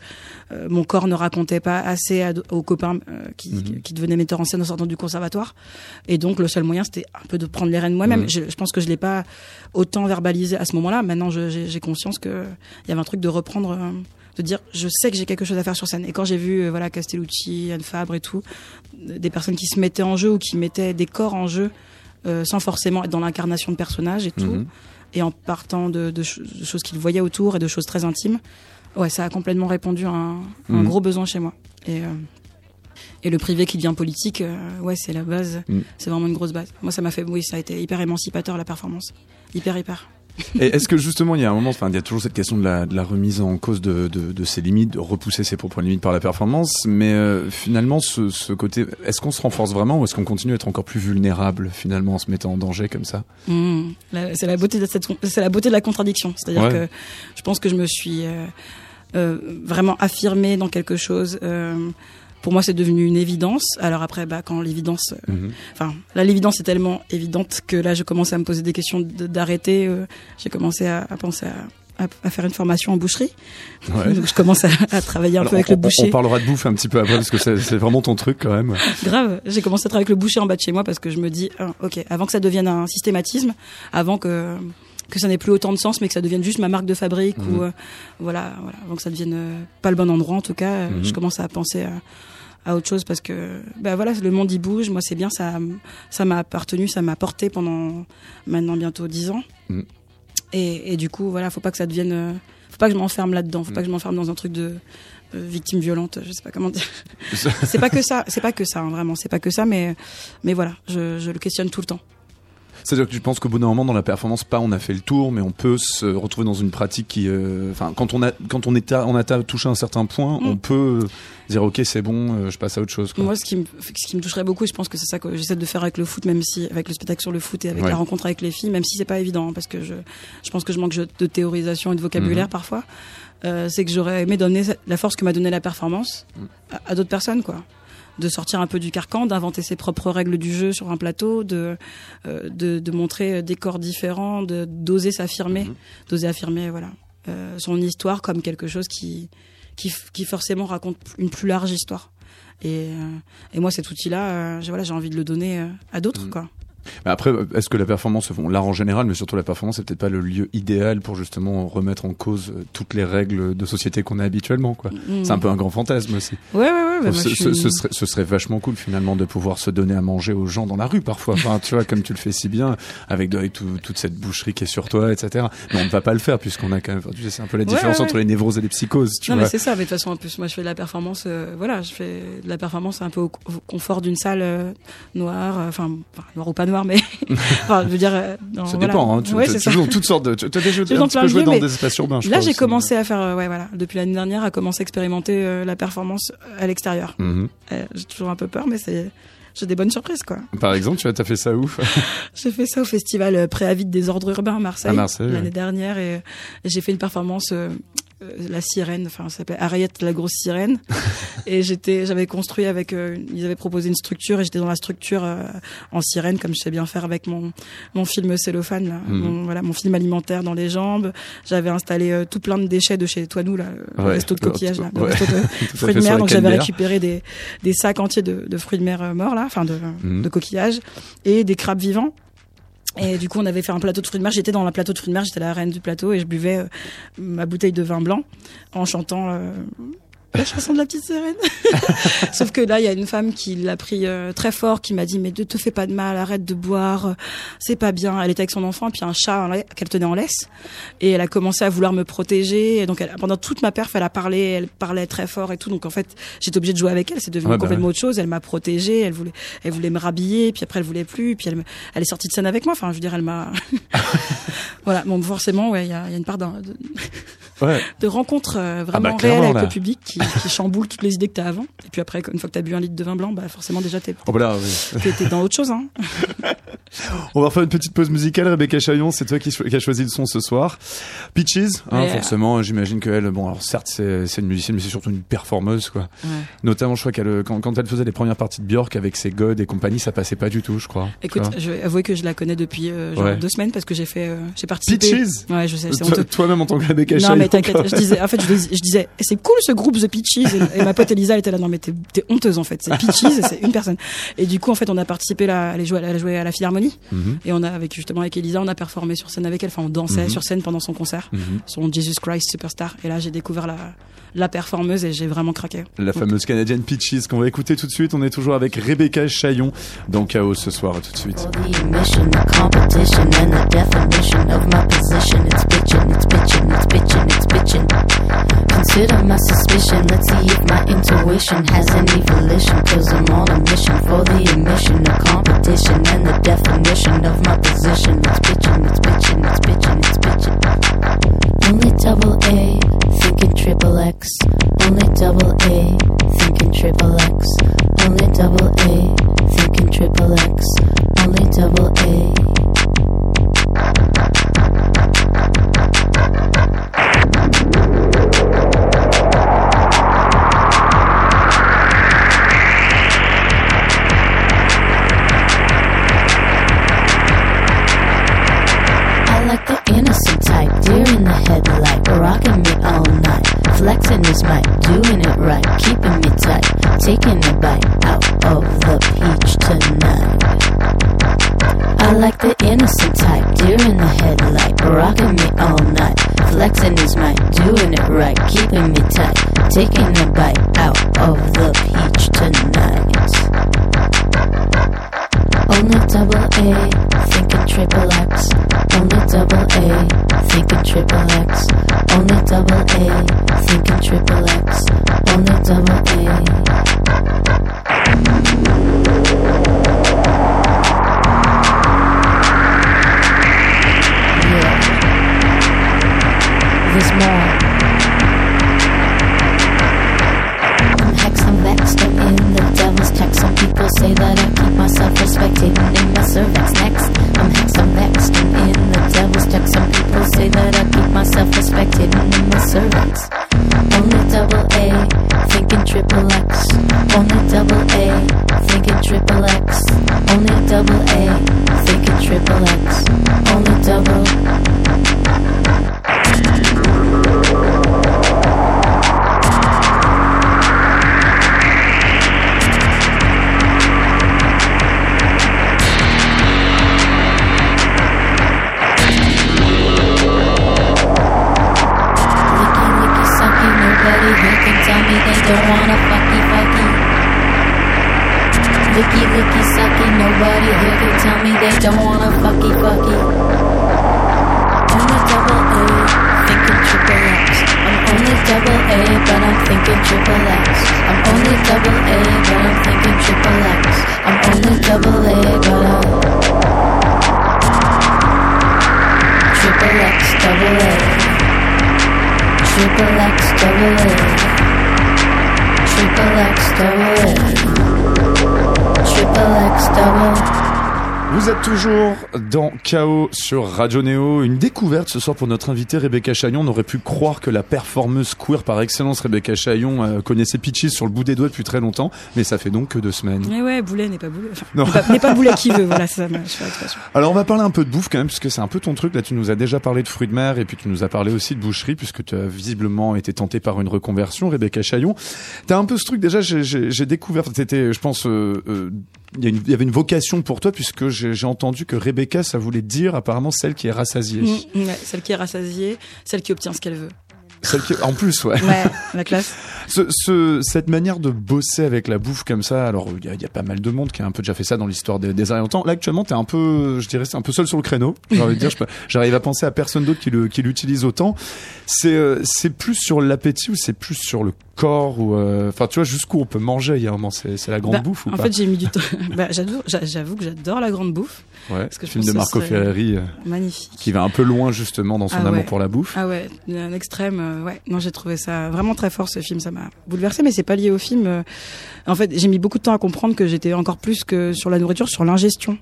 euh, mon corps ne racontait pas assez à- aux copains euh, qui, Mhm. qui devenaient metteurs en scène en sortant du conservatoire. Et donc le seul moyen c'était un peu de prendre les rênes moi-même. Mhm. Je, je pense que je l'ai pas autant verbalisé à ce moment-là. Maintenant j'ai conscience que il y avait un truc de reprendre. euh, de dire je sais que j'ai quelque chose à faire sur scène et quand j'ai vu euh, voilà Castellucci, Anne Fabre et tout des personnes qui se mettaient en jeu ou qui mettaient des corps en jeu euh, sans forcément être dans l'incarnation de personnages et tout Mhm. et en partant de, de ch- de choses qu'ils voyaient autour et de choses très intimes ouais ça a complètement répondu à un, un Mhm. gros besoin chez moi et et le privé qui devient politique euh, ouais c'est la base Mhm. c'est vraiment une grosse base moi ça m'a fait oui ça a été hyper émancipateur la performance hyper hyper Et est-ce que justement il y a un moment, enfin il y a toujours cette question de la, de la remise en cause de, de, de ses limites, de repousser ses propres limites par la performance, mais euh, finalement ce, ce côté, est-ce qu'on se renforce vraiment ou est-ce qu'on continue à être encore plus vulnérable finalement en se mettant en danger comme ça? Mmh. La- C'est la beauté de cette, c'est la beauté de la contradiction. C'est-à-dire Ouais. que je pense que je me suis euh, euh, vraiment affirmée dans quelque chose. Pour moi c'est devenu une évidence. Alors après, bah, quand l'évidence, euh, Mhm. enfin là l'évidence est tellement évidente que là je commençais à me poser des questions de- d'arrêter. euh, J'ai commencé à, à penser à, à, faire une formation en boucherie. Ouais. Donc je commence à, à travailler un Alors, peu avec on, le boucher. on parlera de bouffe un petit peu après parce que c'est c'est vraiment ton truc quand même. Grave, j'ai commencé à travailler avec le boucher en bas de chez moi parce que je me dis, ah, ok, avant que ça devienne un systématisme, avant que que ça n'ait plus autant de sens, mais que ça devienne juste ma marque de fabrique Mhm. ou euh, voilà, voilà, avant que ça devienne euh, pas le bon endroit en tout cas, euh, Mhm. je commence à penser à, à autre chose parce que ben voilà, le monde y bouge, moi c'est bien, ça ça m'a appartenu, ça m'a porté pendant maintenant bientôt dix ans. Mhm. Et, et du coup, voilà, faut pas que ça devienne, faut pas que je m'enferme là-dedans, faut pas que je m'enferme dans un truc de victime violente, je sais pas comment dire c'est pas que ça, c'est pas que ça, hein, vraiment, c'est pas que ça, mais mais voilà, je, je le questionne tout le temps. C'est-à-dire que tu penses qu'au bout d'un moment dans la performance, pas on a fait le tour, mais on peut se retrouver dans une pratique qui, euh, enfin, quand on a, quand on est, à- on a touché un certain point, Mm. on peut dire ok c'est bon, euh, je passe à autre chose. Quoi. Moi, ce qui me ce qui me toucherait beaucoup, et je pense que c'est ça que j'essaie de faire avec le foot, même si avec le spectacle sur le foot et avec Ouais. la rencontre avec les filles, même si c'est pas évident, hein, parce que je je pense que je manque de théorisation et de vocabulaire Mhm. parfois. Euh, c'est que j'aurais aimé donner la force que m'a donné la performance Mm. à, à d'autres personnes, quoi. De sortir un peu du carcan, d'inventer ses propres règles du jeu sur un plateau, de euh, de, de montrer des corps différents, de d'oser s'affirmer, Mhm. d'oser affirmer, voilà, euh, son histoire comme quelque chose qui qui, qui forcément raconte une plus large histoire. Et, euh, et moi, cet outil-là, euh, j'ai voilà, j'ai envie de le donner euh, à d'autres, Mhm. quoi. Mais après, est-ce que la performance, bon, l'art en général, mais surtout la performance, c'est peut-être pas le lieu idéal pour justement remettre en cause euh, toutes les règles de société qu'on a habituellement, quoi. Mhm. C'est un peu un grand fantasme aussi. Ouais, ouais, ouais. bah, ce, suis- ce serait, ce serait vachement cool finalement de pouvoir se donner à manger aux gens dans la rue parfois. Enfin, tu vois, comme tu le fais si bien, avec, avec tout- toute cette boucherie qui est sur toi, etc. Mais on ne va pas le faire puisqu'on a quand même. tu sais, c'est un peu la Ouais, différence ouais, entre les névroses et les psychoses. Tu non, mais vois. c'est ça. Mais de toute façon, en plus, moi, je fais de la performance. euh, voilà, je fais de la performance un peu au, confort d'une salle euh, noire, enfin, enfin, noire ou pas noire, mais enfin, je veux dire. euh, dans- Ça voilà. dépend. Hein, tu, Ouais, ça. dans toutes sortes de. Tu as déjà Je joue un dans petit peu joué des espaces urbains. je Là, j'ai aussi. commencé à faire, euh, ouais, voilà, depuis l'année dernière, à commencer à expérimenter euh, la performance à l'extérieur. Mhm. Euh, j'ai toujours un peu peur, mais c'est, j'ai des bonnes surprises, quoi. Par exemple, tu as fait ça où? J'ai fait ça au festival euh, Préavis des ordres urbains à Marseille, l'année dernière et, euh, j'ai fait une performance euh, euh, la sirène, enfin ça s'appelle Ariette la grosse sirène et j'étais j'avais construit avec euh, ils avaient proposé une structure et j'étais dans la structure euh, en sirène comme je sais bien faire avec mon mon film cellophane là, Mhm. mon voilà mon film alimentaire dans les jambes, j'avais installé euh, tout plein de déchets de chez toi nous là, le Ouais. resto de coquillages là, le Ouais. resto de fruits de mer donc j'avais récupéré des des sacs entiers de, de fruits de mer euh, morts là, enfin de Mhm. de coquillages et des crabes vivants. Et du coup, on avait fait un plateau de fruits de mer. J'étais dans le plateau de fruits de mer, j'étais la reine du plateau et je buvais euh, ma bouteille de vin blanc en chantant euh, la chanson de la petite sirène. Sauf que là, il y a une femme qui l'a pris euh, très fort, qui m'a dit mais ne te fais pas de mal, arrête de boire, euh, c'est pas bien. Elle était avec son enfant, puis un chat qu'elle tenait en laisse, et elle a commencé à vouloir me protéger. Et donc elle- pendant toute ma perf, elle a parlé, elle parlait très fort et tout. Donc en fait, j'étais obligée de jouer avec elle. C'est devenu Ouais, bah complètement autre chose. Elle m'a protégée, elle voulait, elle voulait me rhabiller, puis après elle voulait plus, puis elle, me- elle est sortie de scène avec moi. Enfin, je veux dire, elle m'a. voilà, bon, forcément, ouais, il y a, y a une part d'un- de, Ouais. de rencontres euh, vraiment bah, clairement, réelles avec là. le public qui, qui chamboulent toutes les idées que t'as avant. Et puis après, une fois que t'as bu un litre de vin blanc, bah forcément déjà t'es Oh, bah oui. dans autre chose. Hein. On va faire une petite pause musicale. Rebecca Chaillon, c'est toi qui, cho- qui as choisi le son ce soir. Peaches, hein, Ouais. forcément, j'imagine qu'elle, bon, alors certes, c'est une musicienne, mais c'est surtout une performeuse, quoi. Ouais. Notamment, je crois qu'elle, euh, quand, quand elle faisait les premières parties de Björk avec ses godes et compagnie, ça passait pas du tout, je crois. Écoute, je vais avouer que je la connais depuis euh, genre deux semaines parce que j'ai fait, euh, j'ai participé. Peaches Ouais, je sais, c'est Toi- honteux. Toi-même en tant que Rebecca Chaillon. T'inquiète, je disais, en fait je, dis- je disais, c'est cool ce groupe The Peaches et, et ma pote Elisa elle était là, non mais t'es honteuse en fait, c'est Peaches c'est une personne. Et du coup en fait on a participé là, elle a joué à la Philharmonie Mhm, et on a avec justement avec Elisa on a performé sur scène avec elle, enfin on dansait Mhm. sur scène pendant son concert, mhm. son Jesus Christ Superstar et là j'ai découvert la la performeuse et j'ai vraiment craqué. La fameuse canadienne Peaches qu'on va écouter tout de suite. On est toujours avec Rebecca Chaillon dans Chaos ce soir. À tout de suite. Of. It's bitchin', it's bitchin', it's bitchin', it's bitchin'. Consider my suspicion. Let's see if my intuition has any volition. Cause I'm on a mission for the emission, the competition, and the definition of my position. It's bitchin', it's bitchin', it's bitchin', it's bitchin'. Only double A, thinking triple X. Only double A, thinking triple X. Only double A, thinking triple X. Only double A. Flexing is my doing it right, keeping me tight, taking a bite out of the peach tonight. I like the innocent type, deer in the headlight, rocking me all night. Flexing is my doing it right, keeping me tight, taking a bite out of the peach tonight. Only double A, thinking triple X. Only double A, thinking triple X. Only double A, thinking triple X. Only double A. Yeah. There's more. I'm hex, I'm in the devil's check. Say that I keep myself respected in my cervix. Next, I'm hex, I'm vexed, in the devil's check. Some people say that I keep myself respected in my cervix. Only double A, thinking triple X. Only double A, thinking triple X. Only double A, thinking triple X. Only double. Licky, licky, sucky, nobody here can tell me they don't wanna fucky, fucky. Only double A, thinking triple X. I'm only double A, but I'm thinking triple X. I'm only double A, but I'm thinking triple X. I'm only double A, but I'm triple X, double A. Triple X double A. Triple X double A. Triple X double. Vous êtes toujours dans Chaos sur Radio Néo. Une découverte ce soir pour notre invitée Rebecca Chaillon. On aurait pu croire que la performeuse queer par excellence Rebecca Chaillon euh, connaissait Peaches sur le bout des doigts depuis très longtemps, mais ça fait donc que deux semaines. Mais ouais, boulet n'est pas boulet. Enfin, n'est pas, pas boulet qui veut. Voilà, ça. Je fais. Alors on va parler un peu de bouffe quand même, puisque c'est un peu ton truc. Là, tu nous as déjà parlé de fruits de mer et puis tu nous as parlé aussi de boucherie, puisque tu as visiblement été tenté par une reconversion, Rebecca Chaillon. T'as un peu ce truc déjà. J'ai, découvert. C'était, je pense, euh, euh, il y, avait une vocation pour toi, puisque j'ai, entendu que Rebecca, ça voulait dire apparemment celle qui est rassasiée. Mm, ouais, celle qui est rassasiée, celle qui obtient ce qu'elle veut. Celle qui, en plus, ouais. Ouais, la classe. Ce, ce- cette manière de bosser avec la bouffe comme ça, alors il y a, il y a pas mal de monde qui a un peu déjà fait ça dans l'histoire des, des orientants. Là actuellement, t'es un peu, je dirais, c'est un peu seul sur le créneau. Envie de dire, j'arrive à penser à personne d'autre qui l'utilise autant. C'est euh, c'est plus sur l'appétit ou c'est plus sur le corps ou euh, enfin tu vois jusqu'où on peut manger. Il y a un moment, c'est c'est la grande Bah, bouffe ou en pas fait, j'ai mis du temps. bah, j'avoue que j'adore la grande bouffe. Ouais. parce que Film de Marco Ferreri euh, Magnifique. qui va un peu loin justement dans son Ah amour ouais. pour la bouffe. Ah ouais, un extrême. euh, ouais, non, j'ai trouvé ça vraiment très fort ce film. Ça m'a bouleversé, mais c'est pas lié au film. euh. En fait, j'ai mis beaucoup de temps à comprendre que j'étais encore plus que sur la nourriture, sur l'ingestion,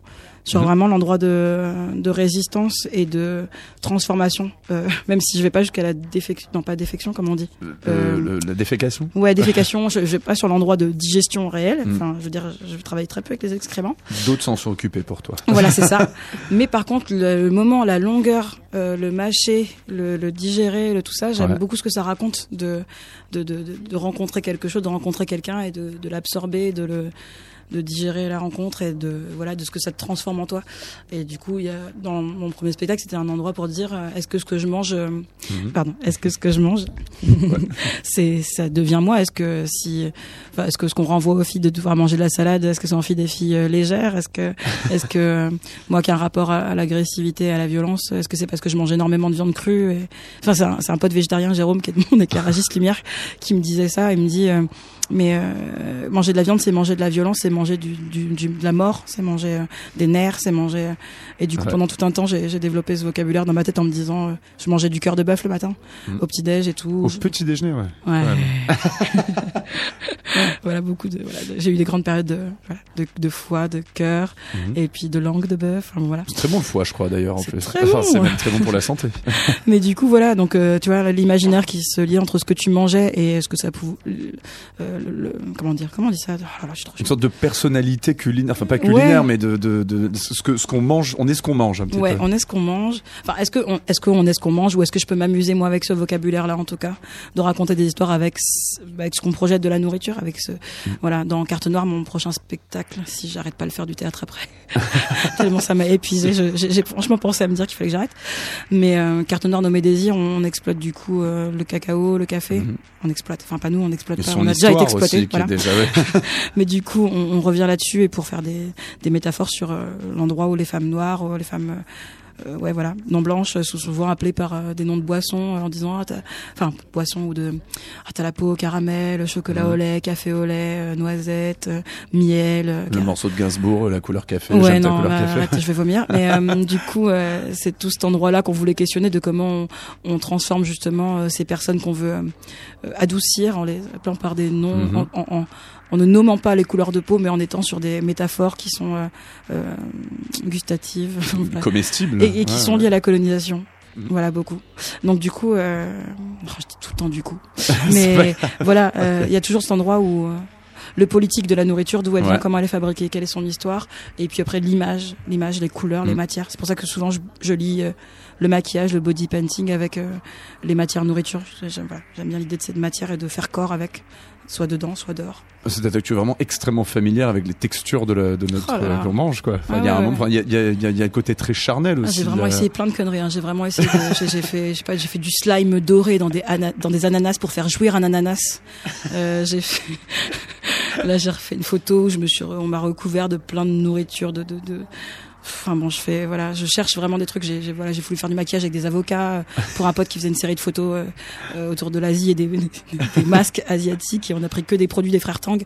sur Mhm. vraiment l'endroit de, de résistance et de transformation. Euh, même si je vais pas jusqu'à la défection, non pas défection, comme on dit. Euh, Euh, le- la défécation? Ouais, défécation. je, je vais pas sur l'endroit de digestion réelle. Mhm. Enfin, je veux dire, je travaille très peu avec les excréments. D'autres s'en sont occupés pour toi. Voilà, c'est ça. Mais par contre, le, le moment, la longueur, euh, le mâcher, le, le digérer, le tout ça, j'aime Ouais. beaucoup ce que ça raconte de de, de, de, de rencontrer quelque chose, de rencontrer quelqu'un et de, de l'absorber, de le de digérer la rencontre et de voilà de ce que ça te transforme en toi. Et du coup il y a dans mon premier spectacle c'était un endroit pour dire euh, est-ce que ce que je mange euh, Mhm. pardon est-ce que ce que je mange c'est ça devient moi. Est-ce que si est-ce que ce qu'on renvoie aux filles de devoir manger de la salade est-ce que ça en fait des filles euh, légères? Est-ce que est-ce que moi qui ai un rapport à, à l'agressivité à la violence est-ce que c'est parce que je mange énormément de viande crue et... enfin c'est un, c'est un pote végétarien Jérôme qui est de mon éclairagiste lumière qui me disait ça. Il me dit euh, mais euh, manger de la viande c'est manger de la violence c'est manger du, du, du- de la mort c'est manger euh, des nerfs c'est manger euh, et du coup Ouais. pendant tout un temps j'ai j'ai développé ce vocabulaire dans ma tête en me disant euh, je mangeais du cœur de bœuf le matin Mhm. au petit déj et tout Au Je- petit déjeuner, ouais. Ouais. Voilà beaucoup de. Voilà, de- j'ai eu des grandes périodes de, voilà, de, de foie, de cœur, Mhm. et puis de langue de bœuf. Enfin, voilà. C'est très bon le foie, je crois d'ailleurs en C'est plus. très Enfin, bon, c'est même très bon pour la santé. Mais du coup, voilà. Donc, euh, tu vois, l'imaginaire qui se lie entre ce que tu mangeais et ce que ça pouvait, le, comment dire, comment on dit ça? Oh là je Une sorte de personnalité culinaire, enfin pas culinaire, mais de, de, de, de ce que ce qu'on mange. On est ce qu'on mange un petit Ouais, peu. on est ce qu'on mange. Enfin, est-ce que on, est-ce qu'on est ce qu'on mange ou est-ce que je peux m'amuser moi avec ce vocabulaire-là en tout cas, de raconter des histoires avec ce- avec ce qu'on projette de la nourriture, avec ce Mm. voilà dans Carte Noire mon prochain spectacle. Si j'arrête pas de faire du théâtre après, tellement ça m'a épuisé. J'ai franchement pensé à me dire qu'il fallait que j'arrête. Mais euh, Carte Noire nommé désirs, on, on exploite du coup euh, le cacao, le café. Mhm. On exploite. Enfin pas nous, on exploite pas. son On a déjà été qui est déjà. Mais du coup, on, on revient là-dessus et pour faire des, des métaphores sur euh, l'endroit où les femmes noires, où les femmes, euh, ouais voilà, non blanches, sont souvent appelées par euh, des noms de boissons euh, en disant, ah, enfin boissons ou de, ah t'as la peau au caramel, chocolat Mhm. au lait, café au lait, euh, noisette, euh, miel. euh, Le morceau de Gainsbourg, la couleur café. Ouais, non, couleur bah, café. arrête, je vais vomir. Mais euh, du coup, euh, c'est tout cet endroit-là qu'on voulait questionner de comment on, on transforme justement euh, ces personnes qu'on veut euh, euh, adoucir en les appelant par des noms, Mhm. en, en, en- en ne nommant pas les couleurs de peau, mais en étant sur des métaphores qui sont euh, euh, gustatives Comestible. et, et qui Ouais, sont ouais. liées à la colonisation. Mhm. Voilà beaucoup. Donc du coup, euh, oh, je dis tout le temps du coup, mais voilà, euh, il y a toujours cet endroit où euh, le politique de la nourriture, d'où elle Ouais. vient, comment elle est fabriquée, quelle est son histoire, et puis après l'image, l'image, les couleurs, les Mm. matières. C'est pour ça que souvent je, je lis euh, le maquillage, le body painting avec euh, les matières nourriture. J'aime bien l'idée de cette matière et de faire corps avec, soit dedans, soit dehors. Que tu es vraiment extrêmement familière avec les textures de, la, de notre Oh euh, qu'on mange, quoi. Enfin, Ah il y a un ouais, moment, il y a, il y, a, il y a- un côté très charnel Ah, aussi. j'ai vraiment essayé plein de conneries. Hein. J'ai vraiment essayé. J'ai, fait, je sais pas, j'ai fait du slime doré dans des dans des ananas pour faire jouir un ananas. Euh, j'ai fait. Là, j'ai refait une photo. Où je me suis, on m'a recouvert de plein de nourriture, de, de, de. Enfin bon, je fais voilà, je cherche vraiment des trucs. J'ai, voilà, j'ai voulu faire du maquillage avec des avocats euh, pour un pote qui faisait une série de photos euh, euh, autour de l'Asie et des, des, masques asiatiques. Et on a pris que des produits des frères Tang.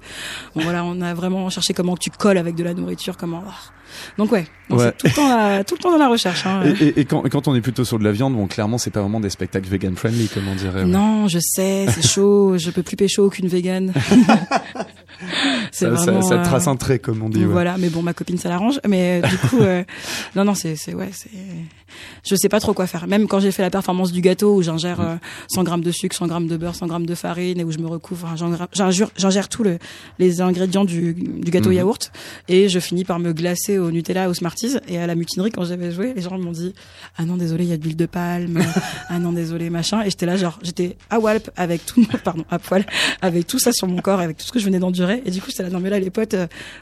Bon voilà, on a vraiment cherché comment tu colles avec de la nourriture, comment. ah. Donc ouais, tout le temps la- tout le temps dans la recherche. Hein. Et, et- et quand, et quand on est plutôt sur de la viande, bon, clairement, c'est pas vraiment des spectacles vegan friendly, comme on dirait. ouais. Non, je sais, c'est chaud. je peux plus pécho aucune c'est ça, ça- vraiment. ça euh, trace un trait, comme on dit. Voilà, mais bon, ma copine, ça l'arrange. Mais euh, du coup, euh, non, non, c'est, c'est, ouais, c'est. Je sais pas trop quoi faire. Même quand j'ai fait la performance du gâteau où j'ingère Mm. euh, 100 grammes de sucre, 100 grammes de beurre, 100 grammes de farine et où je me recouvre, j'ingère, tous le, les ingrédients du, du gâteau Mhm. yaourt et je finis par me glacer au Nutella, au Smarties et à la mutinerie quand j'avais joué, les gens m'ont dit ah non désolé, il y a de l'huile de palme, ah non désolé machin et j'étais là genre j'étais à Walp avec tout, pardon à poil avec tout ça sur mon corps, avec tout ce que je venais d'endurer et du coup j'étais là non mais là les potes, euh,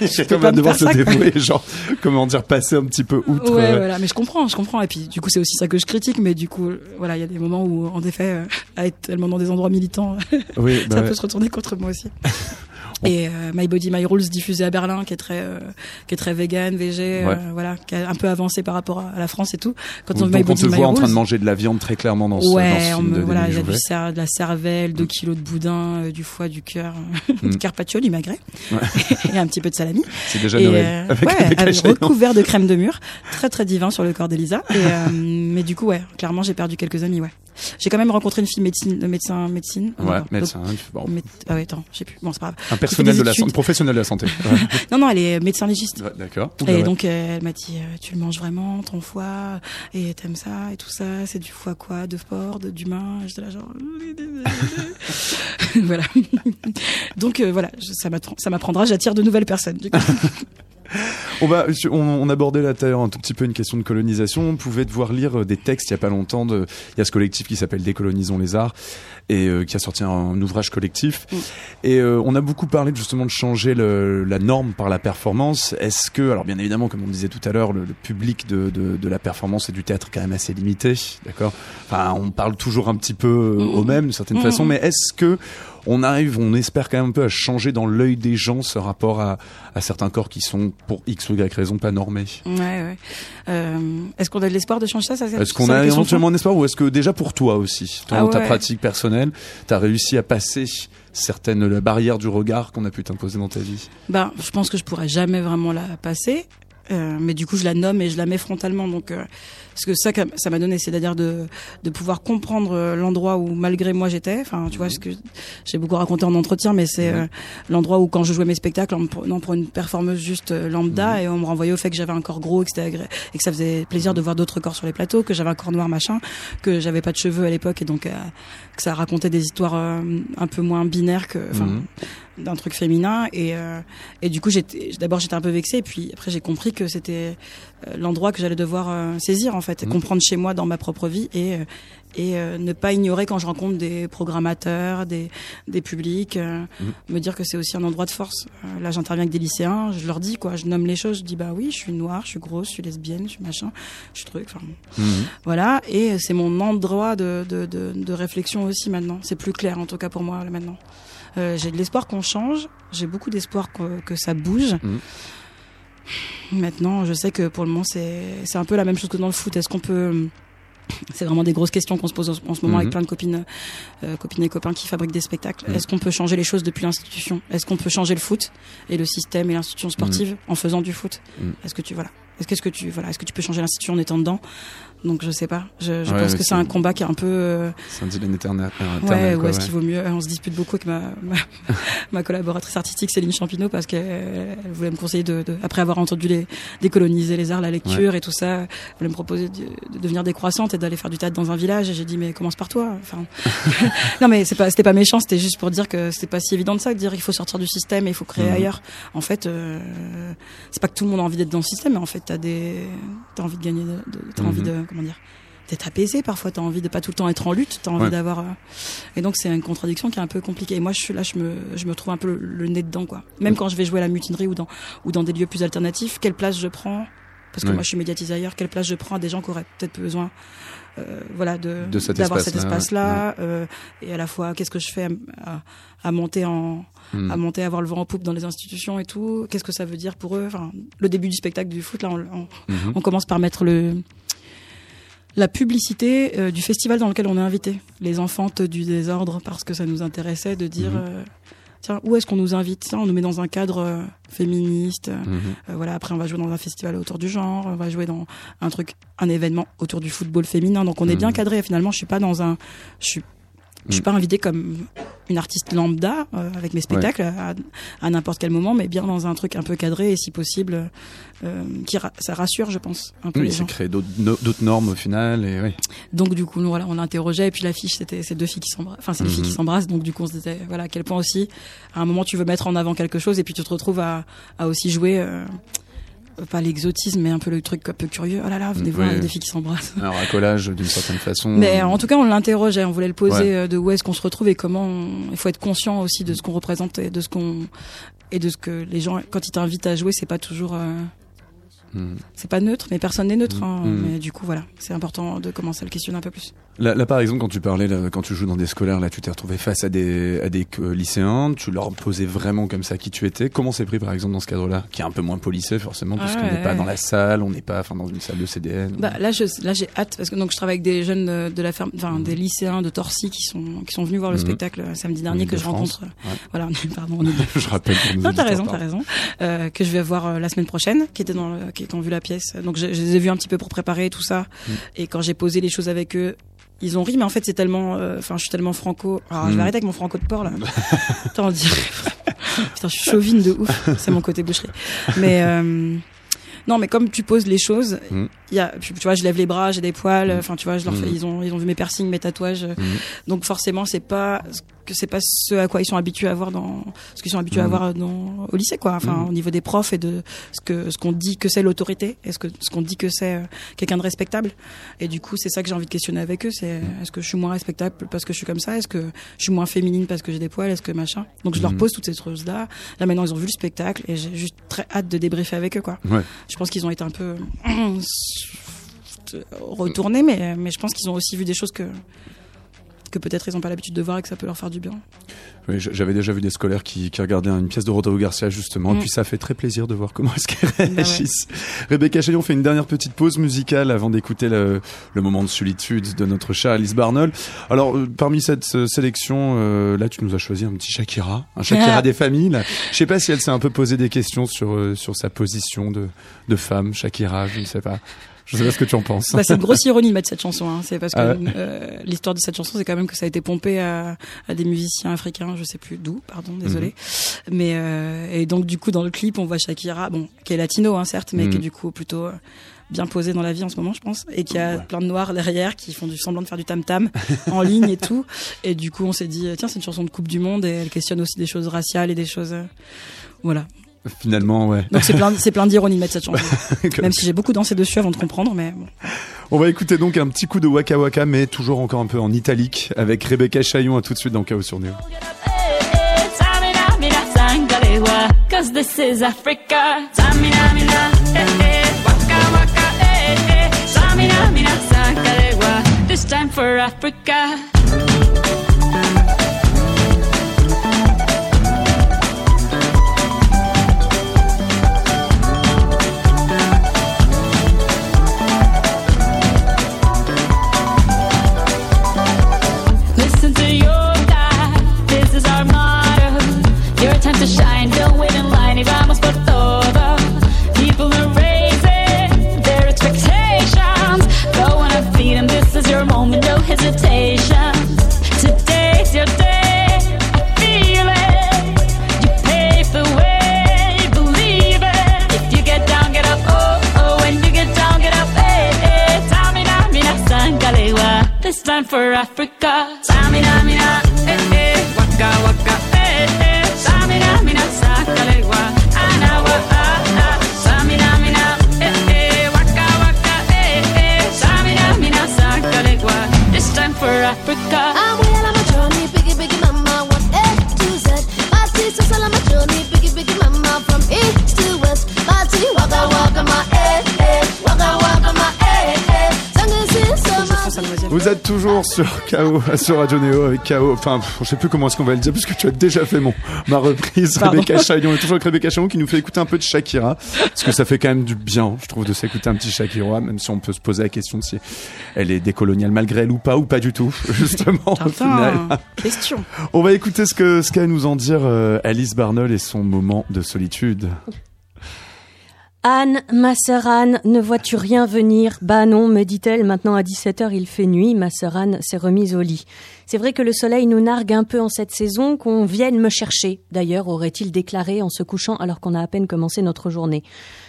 je peux pas me devoir se ça, dévouer, genre, comment dire, passer un petit peu outre. Ouais, euh, voilà, mais je comprends, je comprends. Et puis, du coup, c'est aussi ça que je critique, mais du coup, voilà, il y a des moments où, en effet, euh, à être tellement dans des endroits militants, Oui, bah ça ouais. peut se retourner contre moi aussi. Et euh, My Body My Rules diffusé à Berlin, qui est très, euh, qui est très vegan, végé, Ouais. euh, voilà, qui a un peu avancé par rapport à, à la France et tout. Quand on Donc, My on Body te My voit en train de manger de la viande très clairement dans ce, dans Ouais, ce on film me, de voilà, il y a du cer- de la cervelle, 2 kilos de boudin, euh, du foie, du cœur, Mm. du magret, Ouais. et un petit peu de salami. C'est déjà Et, Noël. euh, avec, ouais, avec recouvert de crème de mûre, très très divin sur le corps d'Elisa. Euh, mais du coup, ouais, clairement, j'ai perdu quelques amis, ouais. J'ai quand même rencontré une fille médecine, médecin, médecine. Ouais, Donc, médecin. Bon, mé- ah ouais, attends, je sais plus. Bon, c'est pas grave. un personnel de la santé, professionnel de la santé. Ouais. Non, non, elle est médecin légiste. Ouais, D'accord. Et ouais. donc euh, elle m'a dit euh, tu le manges vraiment ton foie et t'aimes ça et tout ça c'est du foie quoi de porc de d'humain j'étais là genre voilà donc euh, voilà je- ça m'apprendra j'attire de nouvelles personnes du coup. On abordait là tout à un tout petit peu une question de colonisation. On pouvait devoir lire euh, des textes il y a pas longtemps. De, il y a ce collectif qui s'appelle Décolonisons les arts et euh, qui a sorti un, un ouvrage collectif. Mm. Et euh, on a beaucoup parlé justement de changer le, la norme par la performance. Est-ce que, alors bien évidemment, comme on disait tout à l'heure, le, le public de, de, de la performance et du théâtre est quand même assez limité, d'accord? Enfin, on parle toujours un petit peu euh, Mm. au même d'une certaine Mm. façon, mais est-ce que on arrive, on espère quand même un peu à changer dans l'œil des gens ce rapport à, à certains corps qui sont pour X ou Y raison pas normés? ouais ouais euh, est-ce qu'on a de l'espoir de changer ça, Est-ce qu'on a éventuellement un espoir ou est-ce que déjà pour toi aussi, dans Ah ta ouais. pratique personnelle, t'as réussi à passer certaines la barrière du regard qu'on a pu t'imposer dans ta vie Ben, je pense que je pourrais jamais vraiment la passer. Euh, mais du coup, je la nomme et je la mets frontalement. Donc, euh, ce que ça, ça m'a donné, c'est-à-dire de, de pouvoir comprendre euh, l'endroit où malgré moi j'étais. Enfin, tu vois, ce que j'ai beaucoup raconté en entretien, mais c'est euh, l'endroit où quand je jouais mes spectacles, on me prenant pour une performeuse juste euh, lambda et on me renvoyait au fait que j'avais un corps gros et que, c'était agré- et que ça faisait plaisir de voir d'autres corps sur les plateaux, que j'avais un corps noir machin, que j'avais pas de cheveux à l'époque et donc euh, que ça racontait des histoires euh, un peu moins binaires que, enfin, Mhm. d'un truc féminin. Et et du coup j'étais d'abord j'étais un peu vexée et puis après j'ai compris que c'était l'endroit que j'allais devoir saisir en fait et Mhm. comprendre chez moi dans ma propre vie et euh, et euh, ne pas ignorer quand je rencontre des programmateurs des des publics euh, Mhm. me dire que c'est aussi un endroit de force Euh, là j'interviens avec des lycéens je leur dis quoi je nomme les choses je dis bah oui je suis noire je suis grosse je suis lesbienne je suis machin je suis truc enfin Mhm. voilà et c'est mon endroit de, de, de, de réflexion aussi maintenant c'est plus clair en tout cas pour moi là, maintenant j'ai de l'espoir qu'on change j'ai beaucoup d'espoir que, que ça bouge. Maintenant je sais que pour le moment c'est un peu la même chose que dans le foot est-ce qu'on peut c'est vraiment des grosses questions qu'on se pose en ce moment Mhm. avec plein de copines, euh, copines et copains qui fabriquent des spectacles. Mhm. Est-ce qu'on peut changer les choses depuis l'institution? Est-ce qu'on peut changer le foot et le système et l'institution sportive en faisant du foot? Mhm. Est-ce que tu voilà Est-ce que, est-ce que tu voilà Est-ce que tu peux changer l'institution en étant dedans? Donc je sais pas. Je, je Ouais, pense que c'est c'est- un combat qui est un peu euh, C'est un dilemme éternel. euh, Ouais, éternel, ou quoi, est-ce ouais. qu'il vaut mieux On se dispute beaucoup avec ma, ma, ma collaboratrice artistique Céline Champineau parce qu'elle elle voulait me conseiller de, de- après avoir entendu les décoloniser les arts, la lecture et tout ça, elle voulait me proposer de, de devenir décroissante et d'aller faire du théâtre dans un village. Et j'ai dit mais commence par toi. Enfin, non mais c'est pas c'était pas méchant, c'était juste pour dire que c'était pas si évident de ça de dire il faut sortir du système et il faut créer Mhm. ailleurs. En fait, euh, c'est pas que tout le monde a envie d'être dans le système, mais en fait t'as des t'as envie de gagner, t'as Mhm. envie de comment dire d'être apaisé parfois t'as envie de pas tout le temps être en lutte t'as envie Ouais. d'avoir euh, et donc c'est une contradiction qui est un peu compliquée et moi je suis là je me je me trouve un peu le, le nez dedans quoi même Mm. quand je vais jouer à la mutinerie ou dans ou dans des lieux plus alternatifs quelle place je prends? Parce que Ouais. moi je suis médiatisée ailleurs quelle place je prends à des gens qui auraient peut-être besoin euh, voilà de d'avoir cet espace-là, espace là et à la fois qu'est-ce que je fais à, à, à monter en Mhm. à monter à avoir le vent en poupe dans les institutions et tout? Qu'est-ce que ça veut dire pour eux? Enfin le début du spectacle du foot là on, on, Mhm. on commence par mettre le la publicité euh, du festival dans lequel on est invité. Les enfantes du désordre, parce que ça nous intéressait de dire, Mhm. euh, tiens, où est-ce qu'on nous invite? Tiens, On nous met dans un cadre euh, féministe. Mhm. euh, voilà, après on va jouer dans un festival autour du genre, on va jouer dans un truc, un événement autour du football féminin. Donc on est bien Mhm. cadré. Finalement, je suis pas dans un, je suis, je suis Mhm. pas invitée comme une artiste lambda euh, avec mes spectacles à, à n'importe quel moment, mais bien dans un truc un peu cadré et si possible, euh, qui ra- ça rassure, je pense, un peu Oui, les ça gens. crée d'autres no- d'autres normes au final. Et ouais. Donc du coup, nous, voilà, on interrogeait et puis l'affiche, c'était ces deux filles qui s'embrassent. Enfin, Mhm. filles qui s'embrassent. Donc du coup, on se disait, voilà, à quel point aussi, à un moment, tu veux mettre en avant quelque chose et puis tu te retrouves à, à aussi jouer. euh, pas l'exotisme, mais un peu le truc un peu curieux. Oh là là, venez Mm, voir, oui. des filles qui s'embrassent. Un racolage d'une certaine façon. Mais en tout cas, on l'interrogeait, on voulait le poser Ouais. euh, de où est-ce qu'on se retrouve et comment. on- Il faut être conscient aussi de ce qu'on représente et de ce qu'on et de ce que les gens, quand ils t'invitent à jouer, c'est pas toujours, euh, Mhm. c'est pas neutre, mais personne n'est neutre. hein. Mm. Mais du coup, voilà, c'est important de commencer à le questionner un peu plus. Là, là, par exemple, quand tu parlais, là, quand tu joues dans des scolaires, là, tu t'es retrouvé face à des, à des euh, lycéens, tu leur posais vraiment comme ça qui tu étais. Comment c'est pris, par exemple, dans ce cadre-là, qui est un peu moins policé, forcément, parce Ah qu'on n'est ouais, pas ouais. dans la salle, on n'est pas, enfin, dans une salle de CDN. Bah, là, je, là, j'ai hâte parce que donc je travaille avec des jeunes de, de la ferme, enfin des lycéens de Torcy qui sont qui sont venus voir le Mhm. spectacle euh, samedi dernier que je Ile-de-France. rencontre. Ouais. Voilà, pardon. on Je rappelle Non, t'as raison, t'as raison. Euh, que je vais voir euh, la semaine prochaine, qui étaient dans, le, qui, ont vu la pièce. Donc je, je les ai vus un petit peu pour préparer tout ça. Mm. Et quand j'ai posé les choses avec eux, ils ont ri, mais en fait c'est tellement, euh, enfin je suis tellement franco. Alors je Mm. vais arrêter avec mon franco de porc là. Putain, on dirait. Putain, je suis chauvine de ouf. C'est mon côté boucherie. Mais euh, non, mais comme tu poses les choses, il Mm. y a, tu tu vois, je lève les bras, j'ai des poils. Mm. Enfin, tu vois, je leur fais, ils ont, ils ont vu mes piercings, mes tatouages. Donc forcément, c'est pas que c'est pas ce à quoi ils sont habitués à voir dans ce qu'ils sont habitués à Mhm. voir dans au lycée quoi. Enfin Mhm. au niveau des profs et de ce que ce qu'on dit que c'est l'autorité, est-ce que ce qu'on dit que c'est euh, quelqu'un de respectable. Et du coup, c'est ça que j'ai envie de questionner avec eux, c'est Mhm. est-ce que je suis moins respectable parce que je suis comme ça, est-ce que je suis moins féminine parce que j'ai des poils, est-ce que machin? Donc je leur pose toutes ces choses là. Là maintenant, ils ont vu le spectacle et j'ai juste très hâte de débriefer avec eux quoi. Ouais. Je pense qu'ils ont été un peu retournés mais mais je pense qu'ils ont aussi vu des choses que que peut-être ils n'ont pas l'habitude de voir et que ça peut leur faire du bien. Oui, j'avais déjà vu des scolaires qui, qui regardaient une pièce de Rodrigo Garcia justement, et Mm. puis ça fait très plaisir de voir comment est-ce qu'elles Bah ouais. réagissent. Rebecca Chaillon fait une dernière petite pause musicale avant d'écouter le, le moment de solitude de notre chat Alice Barnol. Alors euh, parmi cette euh, sélection, euh, là tu nous as choisi un petit Shakira, un Shakira Ah. des familles. Là. Je sais pas si elle s'est un peu posé des questions sur sur sa position de de femme, Shakira, je ne sais pas. Je sais pas ce que tu en penses. Bah, c'est une grosse ironie de mettre cette chanson. Hein. C'est parce que Ah ouais. euh, l'histoire de cette chanson, c'est quand même que ça a été pompé à, à des musiciens africains, je sais plus d'où, pardon, désolé. Mhm. Mais euh, et donc du coup dans le clip, on voit Shakira, bon, qui est latino, hein, certes, mais Mhm. qui est du coup plutôt euh, bien posé dans la vie en ce moment, je pense, et qui a Ouais. plein de noirs derrière qui font du semblant de faire du tam tam en ligne et tout. Et du coup, on s'est dit tiens, c'est une chanson de Coupe du Monde et elle questionne aussi des choses raciales et des choses. euh, voilà. Finalement, ouais. Donc c'est plein, c'est plein d'ironie de mettre cette chanson. Même si j'ai beaucoup dansé dessus avant de comprendre, mais bon. On va écouter donc un petit coup de Waka Waka, mais toujours encore un peu en italique, avec Rebecca Chaillon à tout de suite dans Chaos sur Néo. Cause this is Africa. This time for Africa. Sur KO, sur Radio Néo avec KO. Enfin, pff, je sais plus comment est-ce qu'on va le dire parce que tu as déjà fait mon ma reprise. Pardon. Rebecca Chaillon est toujours avec Rebecca Chaillon qui nous fait écouter un peu de Shakira parce que ça fait quand même du bien, je trouve, de s'écouter un petit Shakira, même si on peut se poser la question de si elle est décoloniale malgré elle ou pas ou pas du tout, justement au final. Question. On va écouter ce que ce qu'a à nous en dire euh, Alice Barnol et son moment de solitude. Anne, ma sœur Anne, ne vois-tu rien venir? Bah non, me dit-elle, maintenant à 17h il fait nuit, ma sœur Anne s'est remise au lit. C'est vrai que le soleil nous nargue un peu en cette saison, qu'on vienne me chercher. D'ailleurs, aurait-il déclaré en se couchant alors qu'on a à peine commencé notre journée?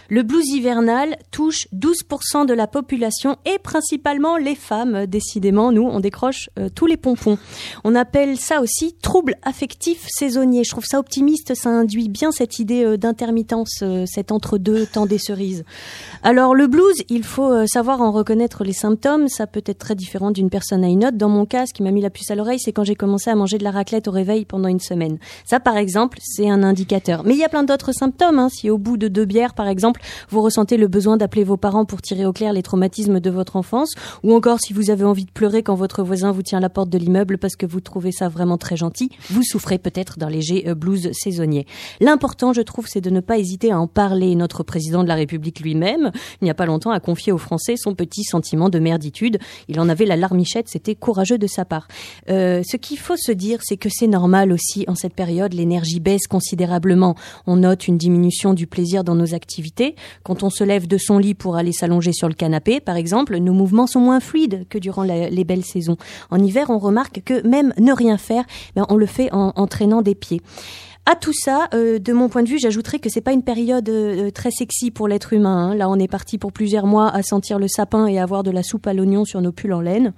Le blues hivernal touche 12% de la population et principalement les femmes. Décidément, nous, on décroche euh, tous les pompons. On appelle ça aussi trouble affectif saisonnier. Je trouve ça optimiste, ça induit bien cette idée euh, d'intermittence, euh, cet entre-deux temps des cerises. Alors le blues, il faut euh, savoir en reconnaître les symptômes. Ça peut être très différent d'une personne à une autre. Dans mon cas, ce qui m'a mis la puce à l'oreille, c'est quand j'ai commencé à manger de la raclette au réveil pendant une semaine. Ça, par exemple, c'est un indicateur. Mais il y a plein d'autres symptômes. Hein. Si au bout de deux bières, par exemple, vous ressentez le besoin d'appeler vos parents pour tirer au clair les traumatismes de votre enfance, ou encore si vous avez envie de pleurer quand votre voisin vous tient la porte de l'immeuble parce que vous trouvez ça vraiment très gentil, vous souffrez peut-être d'un léger euh, blues saisonnier. L'important, je trouve, c'est de ne pas hésiter à en parler. Notre président de la République lui-même, il n'y a pas longtemps, a confié aux Français son petit sentiment de merditude. Il en avait la larmichette, c'était courageux de sa part. Euh, ce qu'il faut se dire, c'est que c'est normal aussi en cette période, l'énergie baisse considérablement. On note une diminution du plaisir dans nos activités. Quand on se lève de son lit pour aller s'allonger sur le canapé, par exemple, nos mouvements sont moins fluides que durant les belles saisons. En hiver, on remarque que même ne rien faire, ben, on le fait en, traînant des pieds. À tout ça, euh, de mon point de vue, j'ajouterais que c'est pas une période euh, très sexy pour l'être humain. hein. Là, on est parti pour plusieurs mois à sentir le sapin et à avoir de la soupe à l'oignon sur nos pulls en laine.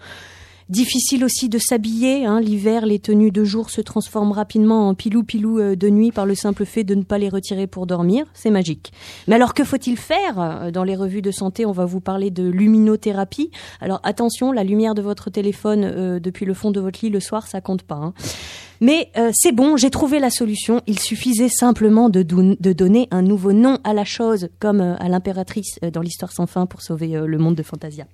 Difficile aussi de s'habiller. Hein. L'hiver, les tenues de jour se transforment rapidement en pilou-pilou euh, de nuit par le simple fait de ne pas les retirer pour dormir. C'est magique. Mais alors, que faut-il faire Euh, Dans les revues de santé, on va vous parler de luminothérapie. Alors attention, la lumière de votre téléphone euh, depuis le fond de votre lit le soir, ça compte pas. hein. Mais euh, c'est bon, j'ai trouvé la solution. Il suffisait simplement de, donner un nouveau nom à la chose, comme euh, à l'impératrice euh, dans l'histoire sans fin pour sauver euh, le monde de Fantasia.